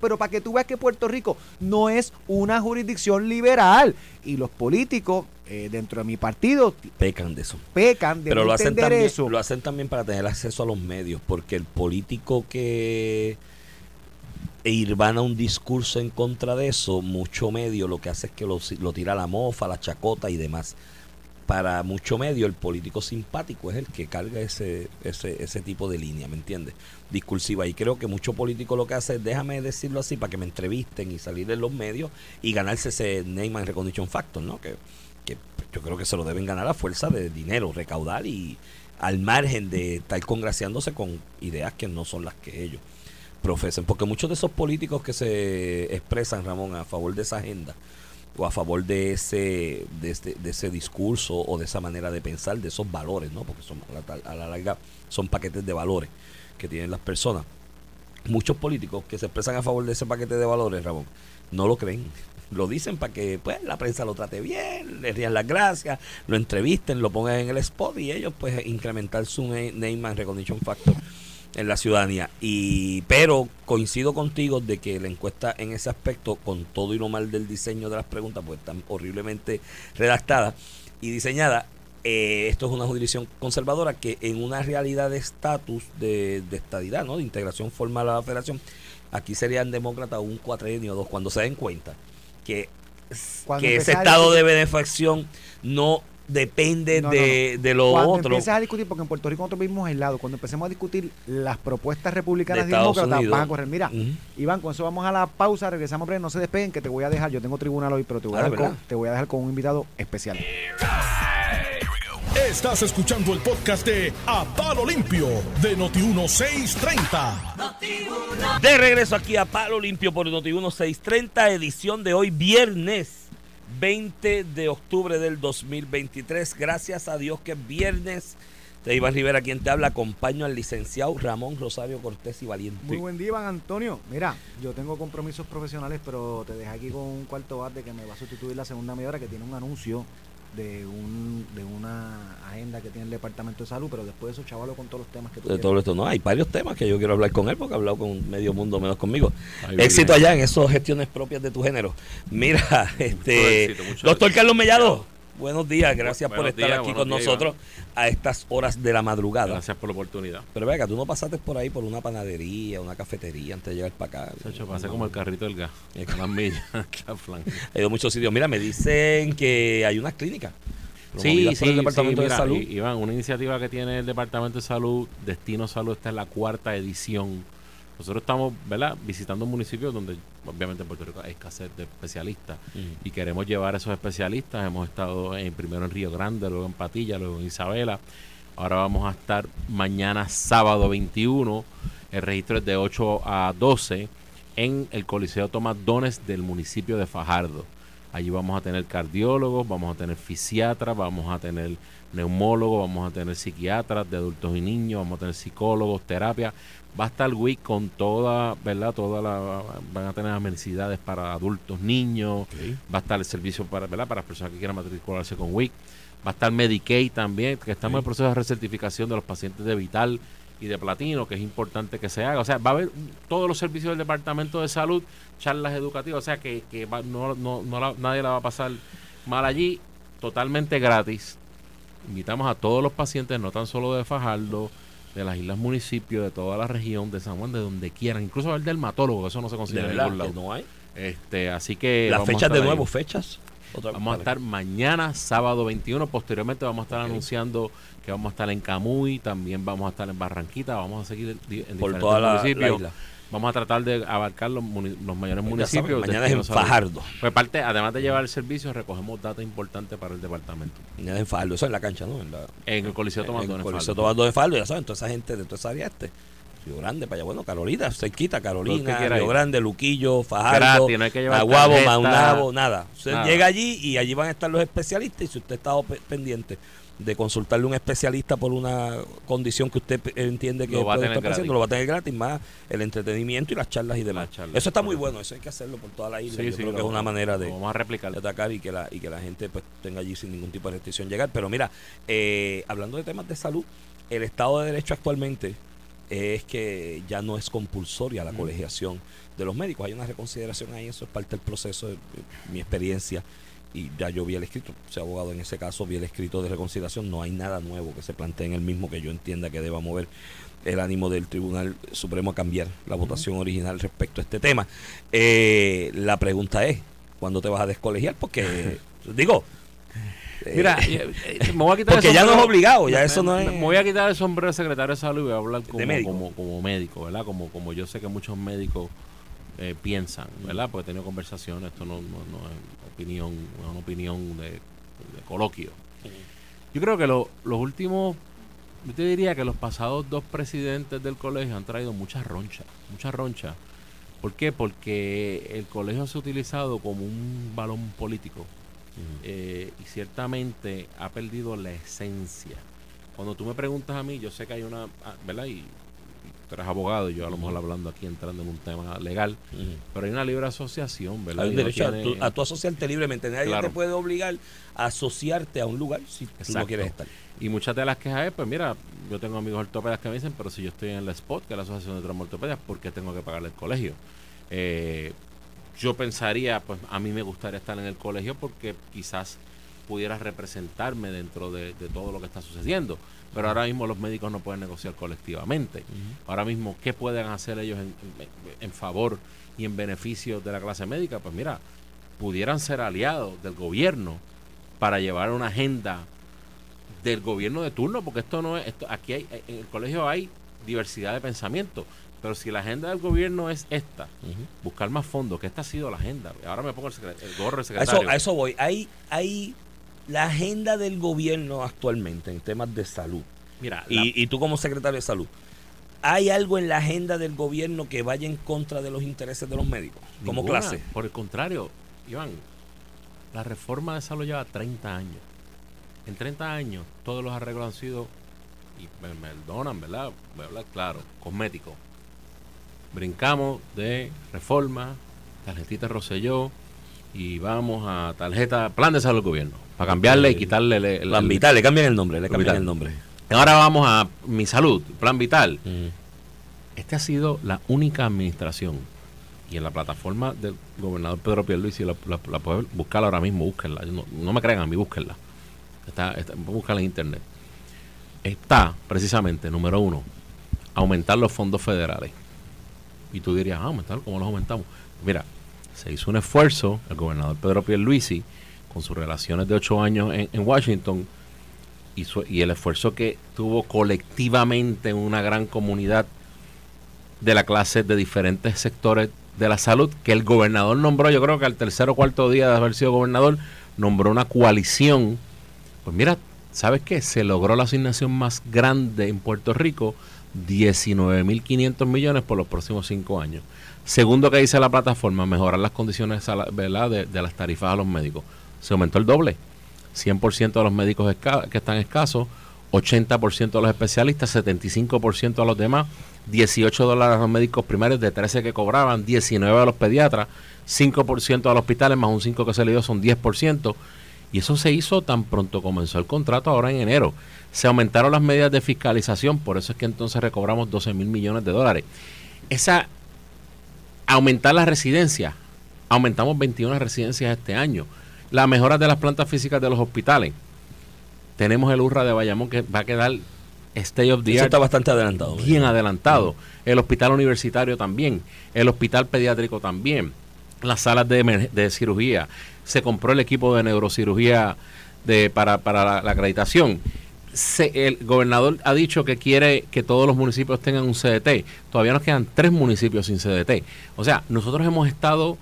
S3: Pero para que tú veas que Puerto Rico no es una jurisdicción liberal y los políticos eh, dentro de mi partido
S4: Pecan de eso.
S3: pecan de
S4: Pero
S3: no
S4: lo hacen, también,
S3: eso.
S4: lo hacen también para tener acceso a los medios, porque el político que irvana un discurso en contra de eso, mucho medio lo que hace es que lo, lo tira a la mofa, la chacota y demás. Para mucho medio, el político simpático es el que carga ese, ese, ese tipo de línea, ¿me entiendes? Discursiva. Y creo que mucho político lo que hace es, déjame decirlo así, para que me entrevisten y salir en los medios y ganarse ese name and recognition factor, ¿no? Que yo creo que se lo deben ganar a fuerza de dinero, recaudar y al margen de estar congraciándose con ideas que no son las que ellos profesen. Porque muchos de esos políticos que se expresan, Ramón, a favor de esa agenda o a favor de ese, de, este- de ese discurso o de esa manera de pensar, de esos valores, ¿no? Porque son, a la, tal- a la larga son paquetes de valores que tienen las personas. Muchos políticos que se expresan a favor de ese paquete de valores, Ramón, no lo creen. Lo dicen para que pues la prensa lo trate bien, le rían las gracias, lo entrevisten, lo pongan en el spot y ellos pues incrementar su na- name recognition factor en la ciudadanía. Y pero coincido contigo de que la encuesta en ese aspecto, con todo y lo mal del diseño de las preguntas, pues están horriblemente redactadas y diseñadas. eh, esto es una jurisdicción conservadora que en una realidad de estatus de, de estadidad, ¿no? de integración formal a la federación, aquí serían demócratas un cuatrenio o dos, cuando se den cuenta que,
S3: Cuando
S4: que ese estado de benefacción no depende
S3: No, no,
S4: de, de lo
S3: Cuando
S4: otro.
S3: empieces a discutir, porque en Puerto Rico nosotros vivimos aislados, cuando empecemos a discutir las propuestas republicanas
S4: De
S3: y demócratas, van a correr. Mira. Iván, con eso vamos a la pausa, regresamos breve, no se despeguen, que te voy a dejar, yo tengo tribunal hoy, pero te voy, a,
S4: Ah,
S3: dejar con,
S4: ¿verdad?
S3: te voy a dejar con un invitado especial.
S1: Estás escuchando el podcast de A Palo Limpio de Noti1630.
S4: De regreso aquí a Palo Limpio por Noti 1630, edición de hoy, viernes 20 de octubre del 2023. Gracias a Dios que es viernes. Te Iván Rivera quien te habla. Acompaño al licenciado Ramón Rosario Cortés y Valiente.
S3: Muy buen día, Iván Antonio. Mira, yo tengo compromisos profesionales, pero te dejé aquí con un cuarto bat de que me va a sustituir la segunda media hora que tiene un anuncio de un de una agenda que tiene el Departamento de Salud, pero después de eso, chavalo, con todos los temas que tú
S4: De todo esto, no, hay varios temas que yo quiero hablar con él porque he hablado con medio mundo menos conmigo.
S5: Ay,
S4: éxito
S5: bien.
S4: allá en esas gestiones propias de tu género. Mira, este
S5: éxito,
S4: doctor
S5: éxito.
S4: Carlos Mellado, buenos días, gracias por estar
S5: días,
S4: aquí con
S5: días,
S4: nosotros a estas horas de la madrugada.
S5: Gracias por la oportunidad.
S4: Pero venga, tú no pasaste por ahí por una panadería, una cafetería antes de llegar para acá.
S5: Chacho, pasé como el carrito del gas. Las millas.
S4: He ido a muchos sitios. Mira, me dicen que hay unas clínicas
S5: Sí, sí,
S4: el Departamento
S5: sí, mira,
S4: de Salud.
S5: Iván, una iniciativa que tiene el Departamento de Salud, Destino Salud, esta es la cuarta edición Nosotros estamos, ¿verdad?, visitando municipios donde obviamente en Puerto Rico hay escasez de especialistas y queremos llevar a esos especialistas. Hemos estado en, primero en Río Grande, luego en Patilla, luego en Isabela. Ahora vamos a estar mañana sábado 21. El registro es de 8 a 12 en el Coliseo Tomás Dones del municipio de Fajardo. Allí vamos a tener cardiólogos, vamos a tener fisiatras, vamos a tener neumólogos, vamos a tener psiquiatras de adultos y niños, vamos a tener psicólogos, terapia. Va a estar WIC con toda, ¿verdad? Toda la, van a tener necesidades para adultos, niños. Va a estar el servicio para, ¿verdad? Para las personas que quieran matricularse con WIC. Va a estar Medicaid también, que estamos en el proceso de recertificación de los pacientes de Vital y de Platino, que es importante que se haga. O sea, va a haber todos los servicios del Departamento de Salud, charlas educativas, o sea, que, que va- no, no, no la- nadie la va a pasar mal allí, totalmente gratis. Invitamos a todos los pacientes, no tan solo de Fajardo, de las islas municipios, de toda la región, de San Juan, de donde quieran, incluso al dermatólogo, eso no se
S4: De
S5: consigue en ningún lado.
S4: no hay.
S5: Este, así que
S4: Las fechas de
S5: ahí.
S4: nuevo, fechas. Otra-
S5: Vamos a estar mañana, sábado 21. Posteriormente vamos a estar anunciando que vamos a estar en Camuy, también vamos a estar en Barranquita, vamos a seguir di- en
S4: por
S5: diferentes
S4: toda la, isla.
S5: Vamos a tratar de abarcar los, los mayores municipios.
S4: saben, mañana es en. Fajardo.
S5: Pues además de llevar el servicio, recogemos datos importantes para el departamento.
S4: Mañana es en Fajardo. Eso es en la cancha, ¿no? En la,
S5: En el Coliseo Tomás
S4: en el Coliseo. Tomás de Faldo, ya saben, toda esa gente de toda esa área este. Río Grande, para allá, bueno, Carolina, cerquita, Carolina, Río
S5: ir.
S4: Grande, Luquillo, Fajardo,
S5: Gratis, no hay que tarjeta,
S4: Maunabo, nada. Usted
S5: nada.
S4: llega allí y allí van a estar los especialistas y si usted está pe- pendiente de consultarle a un especialista por una condición que usted entiende que
S5: Lo va a tener gratis.
S4: lo va a tener gratis, más el entretenimiento y las charlas y demás.
S5: Charlas,
S4: eso está muy bueno, eso hay que hacerlo por toda la isla.
S5: Sí,
S4: Yo
S5: sí,
S4: creo que es una manera de,
S5: Vamos a replicar.
S4: de atacar y que la y que la gente pues tenga allí sin ningún tipo de restricción llegar pero mira eh, hablando de temas de salud el estado de derecho actualmente es que ya no es compulsoria la colegiación de los médicos hay una reconsideración ahí eso es parte del proceso de, de mi experiencia y ya yo vi el escrito soy abogado en ese caso vi el escrito de reconsideración no hay nada nuevo que se plantee en el mismo que yo entienda que deba mover el ánimo del Tribunal Supremo a cambiar la votación original respecto a este tema. Eh, la pregunta es, ¿cuándo te vas a descolegiar? Porque, digo, eh,
S5: Mira, eh, eh, me voy a quitar el
S4: porque ya no es obligado, ya
S5: me-
S4: eso no es...
S5: Me voy a quitar el sombrero de secretario de salud y voy a hablar como,
S4: médico.
S5: como, como médico, ¿verdad? Como, como yo sé que muchos médicos eh, piensan. ¿verdad? Porque he tenido conversaciones, esto no, no, no es opinión, no es una opinión de, de coloquio. Yo creo que lo- los últimos, yo te diría que los pasados dos presidentes del colegio han traído mucha roncha, mucha roncha. ¿Por qué? Porque el colegio se ha utilizado como un balón político eh, y ciertamente ha perdido la esencia. Cuando tú me preguntas a mí, yo sé que hay una, ah, ¿verdad? Y tú eres abogado y yo a lo mejor hablando aquí entrando en un tema legal, pero hay una libre asociación, ¿verdad?
S4: Hay un derecho a,
S5: tiene-
S4: tu, a tu asociarte libremente. Nadie
S5: Claro.
S4: te puede obligar a asociarte a un lugar si tú no quieres estar.
S5: Y muchas de las quejas es, pues mira, yo tengo amigos ortopedas que me dicen, pero si yo estoy en la SPOT, que es la Asociación de Trauma Ortopedas, ¿por qué tengo que pagarle el colegio? Eh, yo pensaría, pues a mí me gustaría estar en el colegio porque quizás pudiera representarme dentro de, de todo lo que está sucediendo. Pero ahora mismo los médicos no pueden negociar colectivamente. Ahora mismo, ¿qué pueden hacer ellos en, en- en favor y en beneficio de la clase médica? Pues mira, pudieran ser aliados del gobierno para llevar una agenda del gobierno de turno, porque esto no es, esto, aquí hay, en el colegio hay diversidad de pensamiento, pero si la agenda del gobierno es esta, buscar más fondos, que esta ha sido la agenda. Ahora me pongo el, el gorro de
S4: A
S5: secretario.
S4: eso, a eso voy. Hay, hay la agenda del gobierno actualmente en temas de salud.
S5: Mira, la-
S4: Y, tú como secretario de salud, ¿hay algo en la agenda del gobierno que vaya en contra de los intereses de los médicos como
S5: ninguna.
S4: clase?
S5: Por el contrario, Iván, la reforma de salud lleva 30 años. En 30 años, todos los arreglos han sido, y me, me perdonan, ¿verdad? Voy a hablar claro, cosméticos. Brincamos de reforma, tarjetita Rosselló, y vamos a tarjeta, plan de salud del gobierno, para cambiarle y quitarle el, el-
S4: Plan
S5: el-
S4: Vital, le cambian el nombre, le cambian
S5: Vital.
S4: el nombre.
S5: Ahora vamos a mi salud, plan vital. Esta ha sido la única administración. Y en la plataforma del gobernador Pedro Pierluisi, la, la, la pueden buscar ahora mismo, búsquenla. No, no me crean a mí, búsquenla. Está, está, búscala en internet. Está, precisamente, número uno, aumentar los fondos federales. Y tú dirías, ah, aumentar, ¿cómo los aumentamos? Mira, se hizo un esfuerzo, el gobernador Pedro Pierluisi, con sus relaciones de ocho años en, Washington, y el esfuerzo que tuvo colectivamente una gran comunidad de la clase de diferentes sectores de la salud que el gobernador nombró, yo creo que al tercer o cuarto día de haber sido gobernador, nombró una coalición. Pues mira, ¿sabes qué? Se logró la asignación más grande en Puerto Rico, 19.500 millones por los próximos cinco años. Segundo que dice la plataforma, mejorar las condiciones. De, de las tarifas a los médicos. Se aumentó el doble. 100% de los médicos que están escasos, 80% de los especialistas, 75% a los demás, 18 dólares a los médicos primarios de 13 que cobraban, 19 a los pediatras, 5% a los hospitales, más un 5 que se le dio son 10%. Y eso se hizo tan pronto comenzó el contrato, ahora en enero. Se aumentaron las medidas de fiscalización, por eso es que entonces recobramos 12 mil millones de dólares. Esa aumentar las residencias. Aumentamos 21 residencias este año. La mejora de las plantas físicas de los hospitales. Tenemos el URRA de Bayamón que va a quedar state of the
S4: Eso
S5: art
S4: está bastante adelantado.
S5: bien adelantado. El hospital universitario también. El hospital pediátrico también. Las salas de cirugía. Se compró el equipo de neurocirugía de, para, para la, la acreditación. El gobernador ha dicho que quiere que todos los municipios tengan un CDT. Todavía nos quedan tres municipios sin CDT. O sea, nosotros hemos estado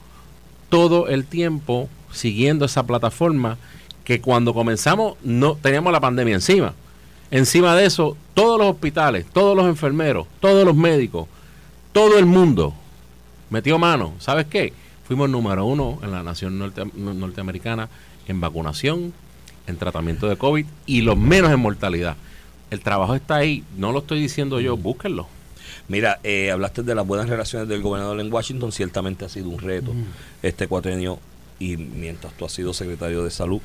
S5: todo el tiempo siguiendo esa plataforma que cuando comenzamos no teníamos la pandemia encima. Encima de eso, todos los hospitales, todos los enfermeros, todos los médicos, todo el mundo metió mano. ¿Sabes qué? Fuimos número uno en la nación norte- no- norteamericana en vacunación, en tratamiento de COVID y los menos en mortalidad. El trabajo está ahí, no lo estoy diciendo yo, búsquenlo.
S4: Mira, eh, hablaste de las buenas relaciones del gobernador en Washington, ciertamente ha sido un reto este cuatrienio y mientras tú has sido secretario de salud,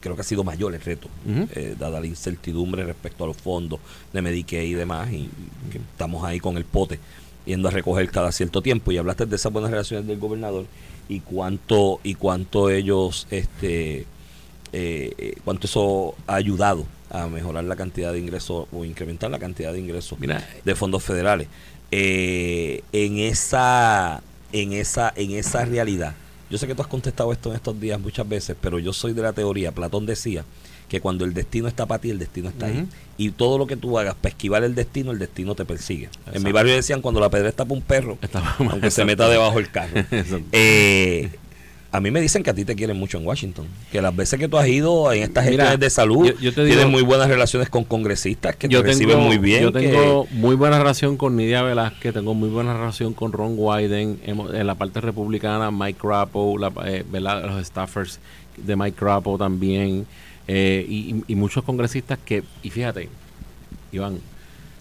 S4: creo que ha sido mayor el reto, eh, dada la incertidumbre respecto a los fondos de Medicaid y demás, y que estamos ahí con el pote yendo a recoger cada cierto tiempo y hablaste de esas buenas relaciones del gobernador y cuánto y cuánto ellos este eh, eh, cuánto eso ha ayudado a mejorar la cantidad de ingresos o incrementar la cantidad de ingresos
S5: Mira,
S4: de fondos federales. Eh, en esa en esa en esa realidad, yo sé que tú has contestado esto en estos días muchas veces, pero yo soy de la teoría, Platón decía que cuando el destino está para ti, el destino está ahí. Y todo lo que tú hagas para esquivar el destino, el destino te persigue. En mi barrio decían cuando la pedra está para un perro, aunque se meta debajo del carro. Eh, a mí me dicen que a ti te quieren mucho en Washington. Que las veces que tú has ido en estas gestiones de salud,
S5: yo- yo te
S4: tienes muy buenas relaciones con congresistas que
S5: yo
S4: te reciben
S5: tengo,
S4: muy bien.
S5: Yo
S4: que-
S5: tengo muy buena relación con Nidia Velázquez, tengo muy buena relación con Ron Wyden, en la parte republicana, Mike Crapo, la, eh, los staffers de Mike Crapo también, eh, y muchos congresistas que, y fíjate, Iván,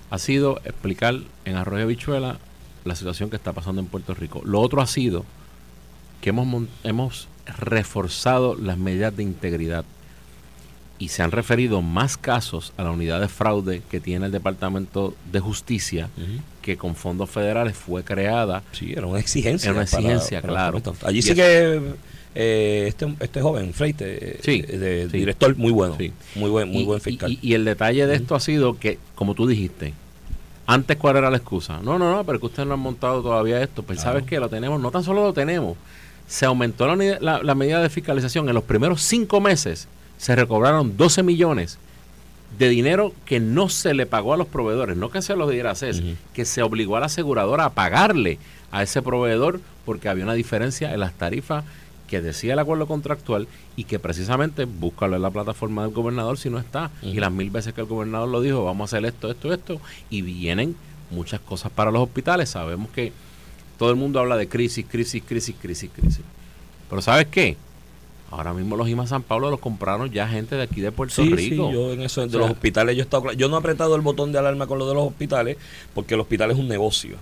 S5: ha sido explicar en Arroyo Bichuela la situación que está pasando en Puerto Rico. Lo otro ha sido que hemos, hemos reforzado las medidas de integridad y se han referido más casos a la unidad de fraude que tiene el Departamento de Justicia, que con fondos federales fue creada.
S4: Sí, era una exigencia.
S5: Era una exigencia,
S4: para-
S5: claro.
S4: para- Allí
S5: Y
S4: sí que eh, este, este joven, Freite, eh,
S5: Sí,
S4: eh, de,
S5: sí.
S4: director, muy bueno.
S5: Sí.
S4: Muy buen, muy
S5: y,
S4: buen fiscal.
S5: Y, y el detalle de esto ha sido que, como tú dijiste, antes cuál era la excusa. No, no, no, pero que ustedes no han montado todavía esto. Pues
S4: Claro.
S5: sabes que lo tenemos, no tan solo lo tenemos. Se aumentó la, unidad- la- la medida de fiscalización. En los primeros cinco meses se recobraron 12 millones de dinero que no se le pagó a los proveedores, no que se los diera a CES, que se obligó a la aseguradora a pagarle a ese proveedor porque había una diferencia en las tarifas que decía el acuerdo contractual y que precisamente búscalo en la plataforma del gobernador si no está. Y las mil veces que el gobernador lo dijo, vamos a hacer esto, esto, esto, y vienen muchas cosas para los hospitales. Sabemos que todo el mundo habla de crisis, crisis, crisis, crisis, crisis. Pero ¿sabes qué? Ahora mismo los IMA San Pablo los compraron ya gente de aquí de Puerto
S4: Sí, sí,
S5: Rico.
S4: yo en eso de
S5: O sea,
S4: los hospitales yo he estado yo no he apretado el botón de alarma con lo de los hospitales porque el hospital es un negocio.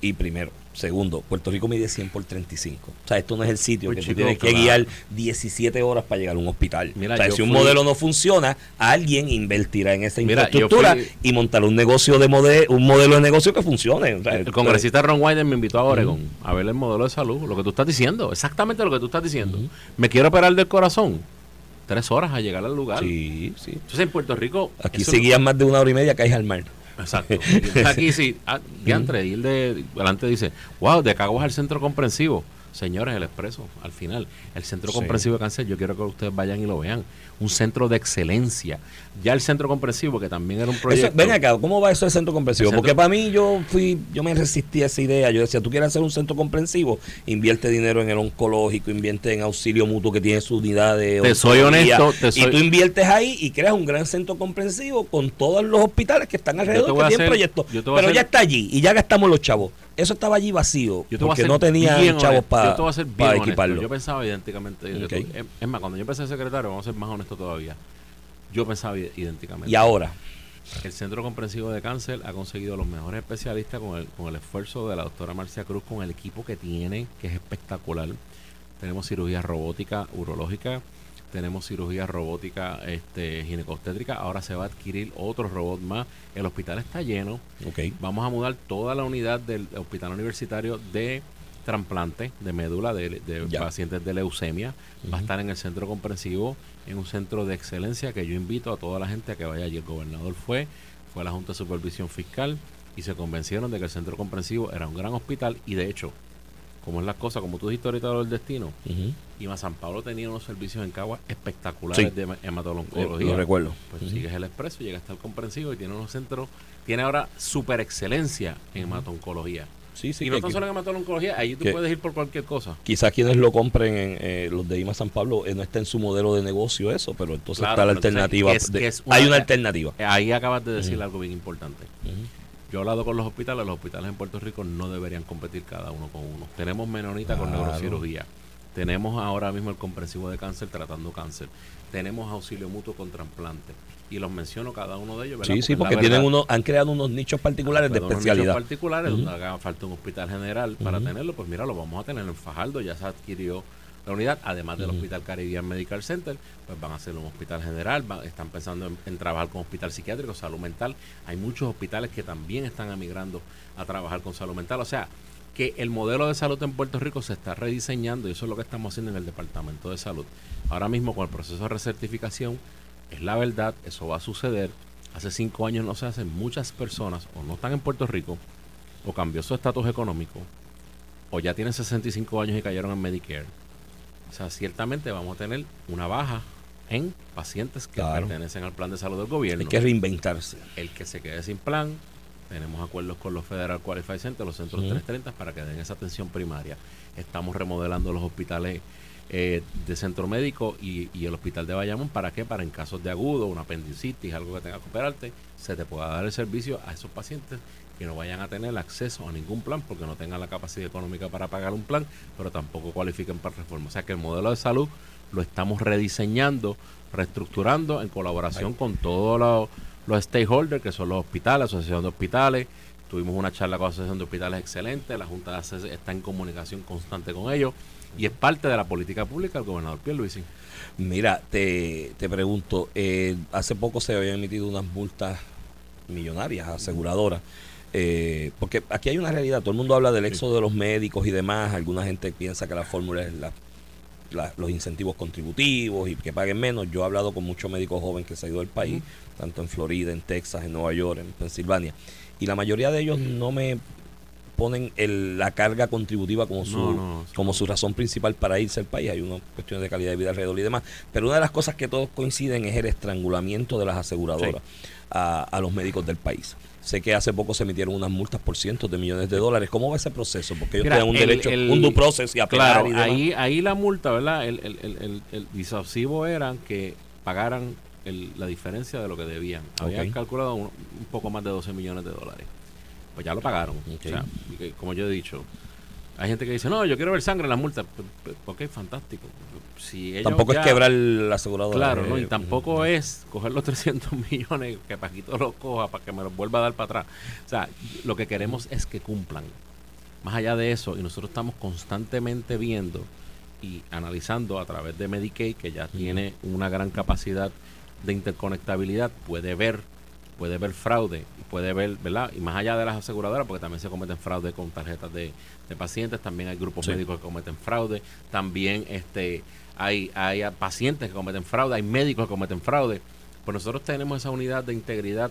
S4: Y primero, segundo, Puerto Rico mide 100 por 35. O sea, esto no es el sitio que tú
S5: chico,
S4: tienes que guiar 17 horas para llegar a un hospital.
S5: Mira,
S4: o sea, si un modelo no funciona, alguien invertirá en esa
S5: Mira,
S4: infraestructura
S5: fui-
S4: y montará un negocio de mode- un modelo de negocio que funcione. O sea,
S5: El congresista Ron Wyden me invitó a Oregon a ver el modelo de salud, lo que tú estás diciendo, exactamente lo que tú estás diciendo. Me quiero operar del corazón. Tres horas a llegar al lugar.
S4: Sí, sí.
S5: Entonces en Puerto Rico.
S4: Aquí seguían más de una hora y media caes al mar.
S5: Exacto. Aquí sí, ah, diantre, y el de delante dice, wow, de Caguas al centro comprensivo. Señores, el expreso, al final, el Centro
S4: Sí.
S5: Comprensivo de Cáncer, yo quiero que ustedes vayan y lo vean. Un centro de excelencia. Ya el Centro Comprensivo, que también era un
S4: Eso-
S5: proyecto.
S4: ven acá, ¿cómo va eso del centro comprensivo?
S5: Centro-
S4: Porque para mí yo fui, yo me resistí a esa idea. Yo decía, tú quieres hacer un centro comprensivo, invierte dinero en el oncológico, invierte en auxilio mutuo que tiene su unidad de
S5: Te soy honesto, te
S4: Y
S5: soy-
S4: tú inviertes ahí y creas un gran centro comprensivo con todos los hospitales que están alrededor que tienen proyectos. Pero
S5: hacer-
S4: ya está allí y ya gastamos los chavos. Eso estaba allí vacío
S5: Yo
S4: porque no tenía chavos para
S5: yo te voy a ser bien honesto.
S4: equiparlo.
S5: Yo pensaba idénticamente. que
S4: Ok.
S5: tú. Es- más, cuando yo empecé secretario, vamos a ser más honestos todavía. Yo pensaba id- idénticamente.
S4: Y ahora,
S5: El Centro Comprensivo de Cáncer ha conseguido los mejores especialistas con el, con el esfuerzo de la doctora Marcia Cruz, con el equipo que tiene, que es espectacular. Tenemos cirugía robótica urológica, tenemos cirugía robótica este, ginecostétrica, ahora se va a adquirir otro robot más. El hospital está lleno. Vamos a mudar toda la unidad del hospital universitario de trasplante de médula de, pacientes de leucemia. Va a estar en el centro comprensivo, en un centro de excelencia que yo invito a toda la gente a que vaya allí. El gobernador fue, fue a la Junta de Supervisión Fiscal y se convencieron de que el centro comprensivo era un gran hospital y de hecho, como es la cosa, como tú dijiste ahorita lo del destino,
S4: ujú,
S5: Iba San Pablo tenía unos servicios en Cagua espectaculares
S4: Sí.
S5: de
S4: eh,
S5: hematología.
S4: lo recuerdo.
S5: Pues sigues el expreso, llega hasta el comprensivo y tiene unos centros, tiene ahora super excelencia en hematoncología.
S4: Sí, sí,
S5: y no
S4: que-
S5: tan solo en hematología, ahí tú
S4: que-
S5: puedes ir por cualquier cosa.
S4: Quizás quienes lo compren, en, eh, los de IMA San Pablo, eh, no está en su modelo de negocio eso, pero entonces
S5: Claro,
S4: está la alternativa.
S5: es-
S4: de-
S5: es una-
S4: hay una alternativa.
S5: Eh, Ahí acabas de decir algo bien importante. Yo he hablado con los hospitales, los hospitales en Puerto Rico no deberían competir cada uno con uno. Tenemos Menonita con neurocirugía. Tenemos ahora mismo el comprensivo de cáncer tratando cáncer. Tenemos auxilio mutuo con trasplante. Y los menciono cada uno de ellos. ¿verdad?
S4: Sí, sí, porque
S5: verdad.
S4: tienen uno, han creado unos nichos particulares de
S5: unos
S4: especialidad.
S5: nichos particulares donde haga falta un hospital general para tenerlo, pues mira, lo vamos a tener en Fajardo, ya se adquirió la unidad, además del. Hospital Caribbean Medical Center, pues van a hacer un hospital general, va- están pensando en, en trabajar con hospital psiquiátrico, salud mental. Hay muchos hospitales que también están emigrando a trabajar con salud mental. O sea, que el modelo de salud en Puerto Rico se está rediseñando y eso es lo que estamos haciendo en el Departamento de Salud. Ahora mismo con el proceso de recertificación, es la verdad, eso va a suceder. Hace cinco años no se hacen muchas personas o no están en Puerto Rico o cambió su estatus económico o ya tienen 65 años y cayeron en Medicare. O sea, ciertamente vamos a tener una baja en pacientes que
S4: Claro.
S5: pertenecen al plan de salud del gobierno.
S4: Hay que reinventarse.
S5: El que se quede sin plan, tenemos acuerdos con los Federal Qualified Centers, los centros
S4: Ujú.
S5: 330, para que den esa atención primaria. Estamos remodelando los hospitales eh, de centro médico y, y el hospital de Bayamón. ¿Para qué? Para en casos de agudo, una apendicitis, algo que tenga que operarte, se te pueda dar el servicio a esos pacientes que no vayan a tener acceso a ningún plan porque no tengan la capacidad económica para pagar un plan, pero tampoco cualifiquen para reforma. O sea que el modelo de salud lo estamos rediseñando, reestructurando en colaboración con todos los, los stakeholders, que son los hospitales, Asociación de Hospitales. Tuvimos una charla con la Asociación de Hospitales excelente, la Junta de está en comunicación constante con ellos y es parte de la política pública del gobernador Pierluisi.
S4: Mira, te, te pregunto, eh, hace poco se habían emitido unas multas millonarias, aseguradoras. eh, porque aquí hay una realidad, todo el mundo habla del éxodo de los médicos y demás, alguna gente piensa que la fórmula es la, la- los incentivos contributivos y que paguen menos. Yo he hablado con muchos médicos jóvenes que se han ido del país, tanto en Florida, en Texas, en Nueva York, en Pensilvania, y la mayoría de ellos no me ponen el- la carga contributiva como su,
S5: No, no,
S4: como su razón principal para irse al país. Hay unas cuestiones de calidad de vida alrededor y demás. Pero una de las cosas que todos coinciden es el estrangulamiento de las aseguradoras a, a los médicos del país. Sé que hace poco se emitieron unas multas por cientos de millones de dólares. ¿Cómo va ese proceso? Porque ellos
S5: Mira,
S4: tienen un
S5: el-
S4: derecho,
S5: el-
S4: un due process y apelar
S5: Claro,
S4: y demás.
S5: ahí, ahí la multa, ¿verdad? El, el, el, el, el disuasivo era que pagaran el- la diferencia de lo que debían. Habían
S4: Ok.
S5: calculado un, un poco más de 12 millones de dólares. Pues ya lo pagaron. O sea, como yo he dicho, hay gente que dice, no, yo quiero ver sangre en las multas. Ok, fantástico. Si ellos
S4: Tampoco
S5: ya-
S4: es quebrar la aseguradora.
S5: Claro, ¿no?
S4: eh,
S5: y tampoco es coger los 300 millones que Paquito los coja para que me los vuelva a dar para atrás. O sea, lo que queremos es que cumplan. Más allá de eso, y nosotros estamos constantemente viendo y analizando a través de Medicaid, que ya tiene una gran capacidad de interconectabilidad, puede ver, puede ver fraude, puede ver, ¿verdad? Y más allá de las aseguradoras, porque también se cometen fraude con tarjetas de, de pacientes, también hay grupos
S4: Sí.
S5: médicos que cometen fraude, también este hay, hay pacientes que cometen fraude, hay médicos que cometen fraude. Pues nosotros tenemos esa unidad de integridad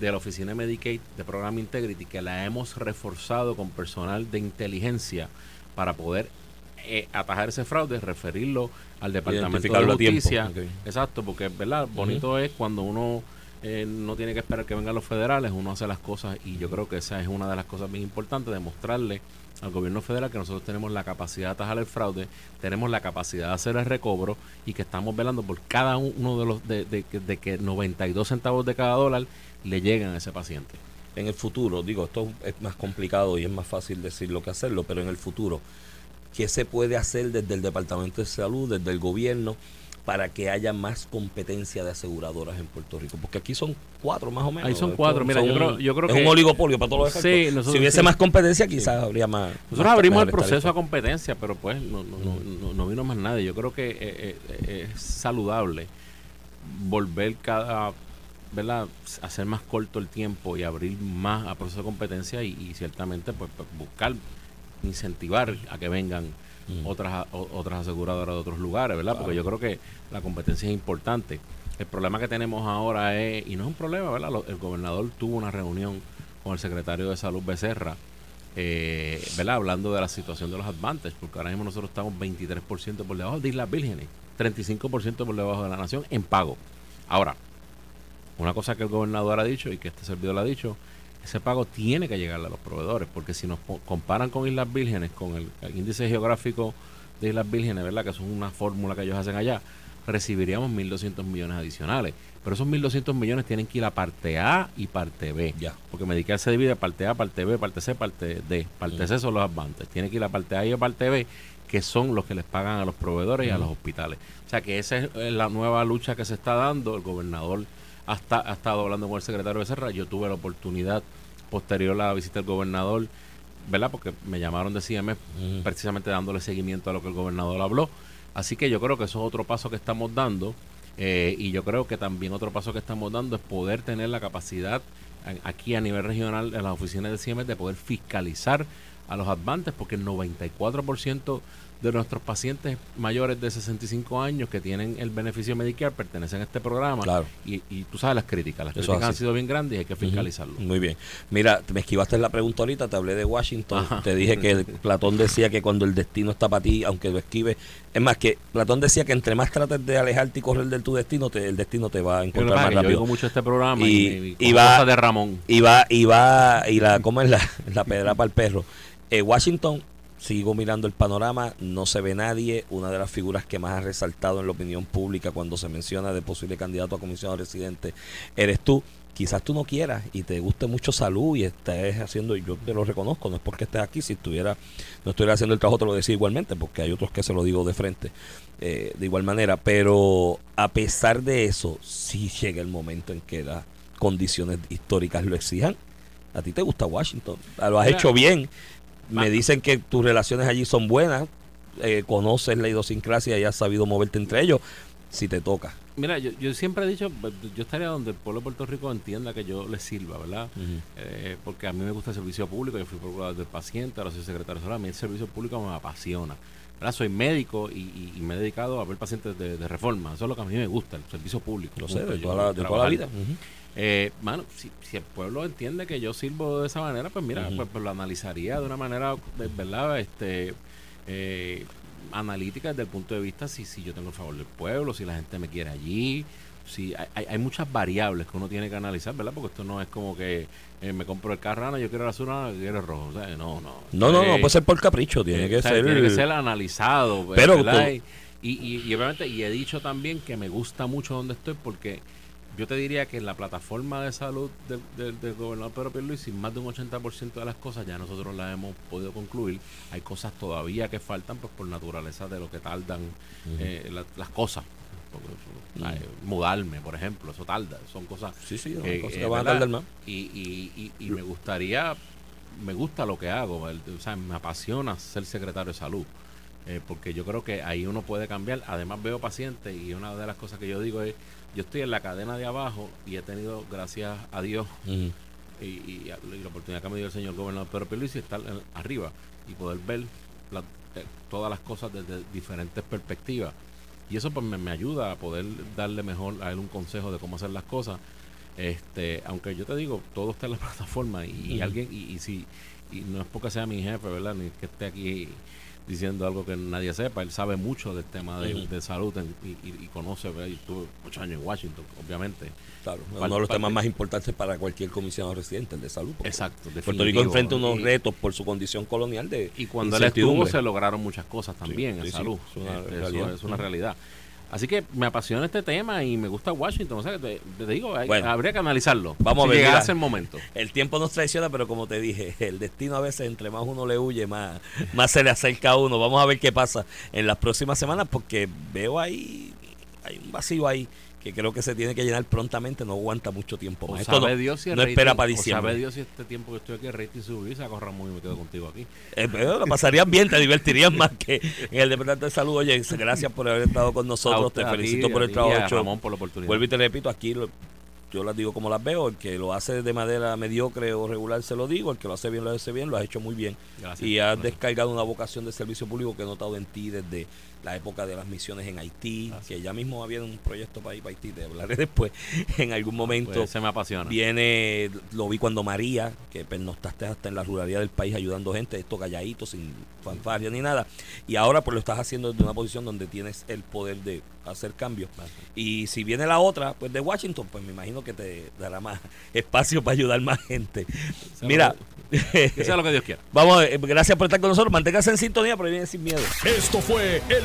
S5: de la oficina de Medicaid, de programa Integrity, que la hemos reforzado con personal de inteligencia para poder eh, atajar ese fraude, referirlo al Departamento de Justicia.
S4: ok.
S5: Exacto, porque verdad, bonito es cuando uno eh, no tiene que esperar que vengan los federales, uno hace las cosas y yo creo que esa es una de las cosas bien importantes, demostrarle al gobierno federal que nosotros tenemos la capacidad de atajar el fraude, tenemos la capacidad de hacer el recobro y que estamos velando por cada uno de los de, de que- de que 92 centavos de cada dólar le lleguen a ese paciente.
S4: en el futuro, digo, esto es más complicado y es más fácil decirlo que hacerlo, pero en el futuro, ¿qué se puede hacer desde el Departamento de Salud, desde el gobierno, para que haya más competencia de aseguradoras en Puerto Rico? Porque aquí son cuatro más o menos.
S5: Ahí son cuatro, mira, yo creo- yo creo
S4: es
S5: que-
S4: un oligopolio para todos los
S5: Sí, nosotros
S4: si hubiese
S5: sí.
S4: más competencia, quizás habría más.
S5: Nosotros
S4: más-
S5: abrimos el proceso a competencia, pero pues no, no, no, no- no vino más nadie. Yo creo que eh, eh, eh, es saludable volver cada, ¿verdad? Hacer más corto el tiempo y abrir más a proceso de competencia y, y ciertamente pues, pues, buscar, incentivar a que vengan
S4: Mm.
S5: otras o- otras aseguradoras de otros lugares, ¿verdad? Porque yo creo que la competencia es importante. El problema que tenemos ahora es, y no es un problema, ¿verdad? Lo- El gobernador tuvo una reunión con el secretario de Salud Becerra, eh, ¿verdad? Hablando de la situación de los advantage, porque ahora mismo nosotros estamos 23% por debajo de Islas Vírgenes, 35% por debajo de la nación en pago. Ahora, una cosa que el gobernador ha dicho y que este servidor lo ha dicho, ese pago tiene que llegarle a los proveedores, porque si nos comparan con Islas Vírgenes, con el, el índice geográfico de Islas Vírgenes, ¿verdad? Que es una fórmula que ellos hacen allá, recibiríamos 1.200 millones adicionales. Pero esos 1.200 millones tienen que ir a parte A y parte B.
S4: Ya.
S5: Porque Medicare se divide parte A, parte B, parte C, parte D. Parte C son los advances. Tiene que ir a parte A y a parte B, que son los que les pagan a los proveedores y a los hospitales. O sea que esa es la nueva lucha que se está dando. El gobernador ha, ha estado hablando con el secretario de Serra. Yo tuve la oportunidad, posterior a la visita del gobernador, ¿verdad? Porque me llamaron de
S4: Ujú.
S5: precisamente dándole seguimiento a lo que el gobernador habló. Así que yo creo que eso es otro paso que estamos dando. eh, y yo creo que también otro paso que estamos dando es poder tener la capacidad a- aquí a nivel regional en las oficinas de CIEMES de poder fiscalizar a los advantes porque el 94% de nuestros pacientes mayores de 65 años que tienen el beneficio Medicare pertenecen a este programa
S4: Claro.
S5: y, y tú sabes las críticas, las
S4: Eso
S5: críticas han sido bien grandes y hay que fiscalizarlo.
S4: Ujú, Muy bien. Mira, me esquivaste la pregunta ahorita, te hablé de Washington,
S5: Ajá.
S4: te dije que el- Platón decía que cuando el destino está para ti, aunque lo esquives, es más que Platón decía que entre más trates de alejarte y correr de tu destino, te- el destino te va a encontrar más
S5: yo
S4: rápido.
S5: oigo mucho este programa
S4: Y-
S5: y, y,
S4: va-
S5: de Ramón.
S4: Y va, y va, y la, ¿cómo es la, la pedra para el perro? Eh, Washington, sigo mirando el panorama, no se ve nadie. Una de las figuras que más ha resaltado en la opinión pública cuando se menciona de posible candidato a comisionado residente eres tú. Quizás tú no quieras y te guste mucho salud y estés haciendo, y yo te lo reconozco, no es porque estés aquí, si estuviera, no estuviera haciendo el trabajo te lo decía igualmente, porque hay otros que se lo digo de frente, eh, de igual manera, pero a pesar de eso, sí llega el momento en que las condiciones históricas lo exijan. A ti te gusta Washington, lo has
S5: Mira,
S4: hecho bien. Me
S5: ma-
S4: dicen que tus relaciones allí son buenas, eh, conoces la idiosincrasia y has sabido moverte entre ellos. Si te toca.
S5: Mira, yo, yo siempre he dicho, pues, yo estaría donde el pueblo de Puerto Rico entienda que yo le sirva, ¿verdad? Eh, porque a mí me gusta el servicio público, yo fui procurador del paciente, ahora soy secretario de a mí el servicio público me apasiona. ¿Verdad? Soy médico y, y- y me he dedicado a ver pacientes de, de reforma, eso es lo que a mí me gusta, el servicio público.
S4: Lo sé, de toda la, de toda la vida. Ujú.
S5: Eh, mano, si, si el pueblo entiende que yo sirvo de esa manera, pues mira, pues, pues lo analizaría de una manera, ¿verdad? Este, eh, analítica desde el punto de vista si, si yo tengo el favor del pueblo, si la gente me quiere allí, si hay, hay- hay muchas variables que uno tiene que analizar, ¿verdad? Porque esto no es como que eh, me compro el carro, ah, yo quiero el azul, no, yo quiero el rojo, o sea, no, no.
S4: No, no, no
S5: Eh,
S4: puede ser por capricho, tiene
S5: eh,
S4: que
S5: o sea,
S4: ser.
S5: tiene que ser analizado.
S4: Pero
S5: Y, y, y obviamente, y he dicho también que me gusta mucho donde estoy porque yo te diría que en la plataforma de salud del, del, del gobernador Pedro Pierluisi, más de un 80% de las cosas ya nosotros las hemos podido concluir. Hay cosas todavía que faltan, pues por naturaleza de lo que tardan eh, la- las cosas. Eh, mudarme, por ejemplo, eso tarda. Son cosas
S4: Sí, sí,
S5: que,
S4: cosas que van a tardar más.
S5: Y, y, y, y me gustaría, me gusta lo que hago, el- o sea, me apasiona ser secretario de salud, eh, porque yo creo que ahí uno puede cambiar. Además veo pacientes y una de las cosas que yo digo es, yo estoy en la cadena de abajo y he tenido, gracias a Dios,
S4: Ujú.
S5: y, y- y la oportunidad que me dio el señor gobernador Pedro Pierluisi estar en- arriba y poder ver la- eh, todas las cosas desde diferentes perspectivas. Y eso pues me, me ayuda a poder darle mejor a él un consejo de cómo hacer las cosas. Este, aunque yo te digo, todo está en la plataforma y, y
S4: Ujú.
S5: alguien, y, y si, y no es porque sea mi jefe, ¿verdad? Ni que esté aquí diciendo algo que nadie sepa. Él sabe mucho del tema de, salud en- y, y- y conoce, ¿verdad? y estuvo muchos años en Washington, obviamente.
S4: Claro,
S5: Parte-
S4: uno de los temas más importantes para cualquier comisionado residente, el de salud.
S5: Exacto,
S4: Puerto Rico enfrenta unos
S5: Y-
S4: retos por su condición colonial de
S5: Y cuando él estuvo se lograron muchas cosas también
S4: sí,
S5: en
S4: sí,
S5: salud.
S4: es una
S5: Este, eso es una realidad. Así que me apasiona este tema y me gusta Washington. O sea, que te, te digo, hay-
S4: Bueno,
S5: habría que analizarlo.
S4: vamos a
S5: si
S4: ver,
S5: llegase
S4: mira.
S5: el momento.
S4: El tiempo nos traiciona, pero como te dije, el destino a veces entre más uno le huye, más, más se le acerca a uno. Vamos a ver qué pasa en las próximas semanas, porque veo ahí, hay un vacío ahí que creo que se tiene que llenar prontamente, no aguanta mucho tiempo
S5: O
S4: más. Esto
S5: sabe
S4: no,
S5: Dios si el
S4: no
S5: rating-
S4: espera para
S5: o
S4: diciembre.
S5: sabe Dios si este tiempo que estoy aquí el rating y se muy me quedo contigo aquí.
S4: Eh, pero bien, te divertirías más que en el Departamento de Salud. Oye, gracias por haber estado con nosotros,
S5: usted,
S4: te felicito
S5: ti,
S4: por el trabajo hecho.
S5: Ramón por la oportunidad.
S4: Vuelvo y te repito, aquí lo- yo las digo como las veo, el que lo hace de manera mediocre o regular se lo digo, el que lo hace bien lo hace bien, lo has hecho muy bien.
S5: Gracias.
S4: Y has
S5: Gracias.
S4: descargado una vocación de servicio público que he notado en ti desde la época de las misiones en Haití, que ya mismo había un proyecto para ir para Haití, te hablaré después en algún momento.
S5: Pues, se me apasiona.
S4: Viene, lo vi cuando María, que pernoctaste hasta en la ruralidad del país ayudando gente, esto calladito, sin fanfarria ni nada. Y ahora pues lo estás haciendo desde una posición donde tienes el poder de hacer cambios. Y si viene la otra, pues de Washington, pues me imagino que te dará más espacio para ayudar más gente. Mira,
S5: Que sea lo que Dios quiera.
S4: vamos, gracias por estar con nosotros. Manténgase en sintonía, pero viene sin miedo.
S1: Esto fue el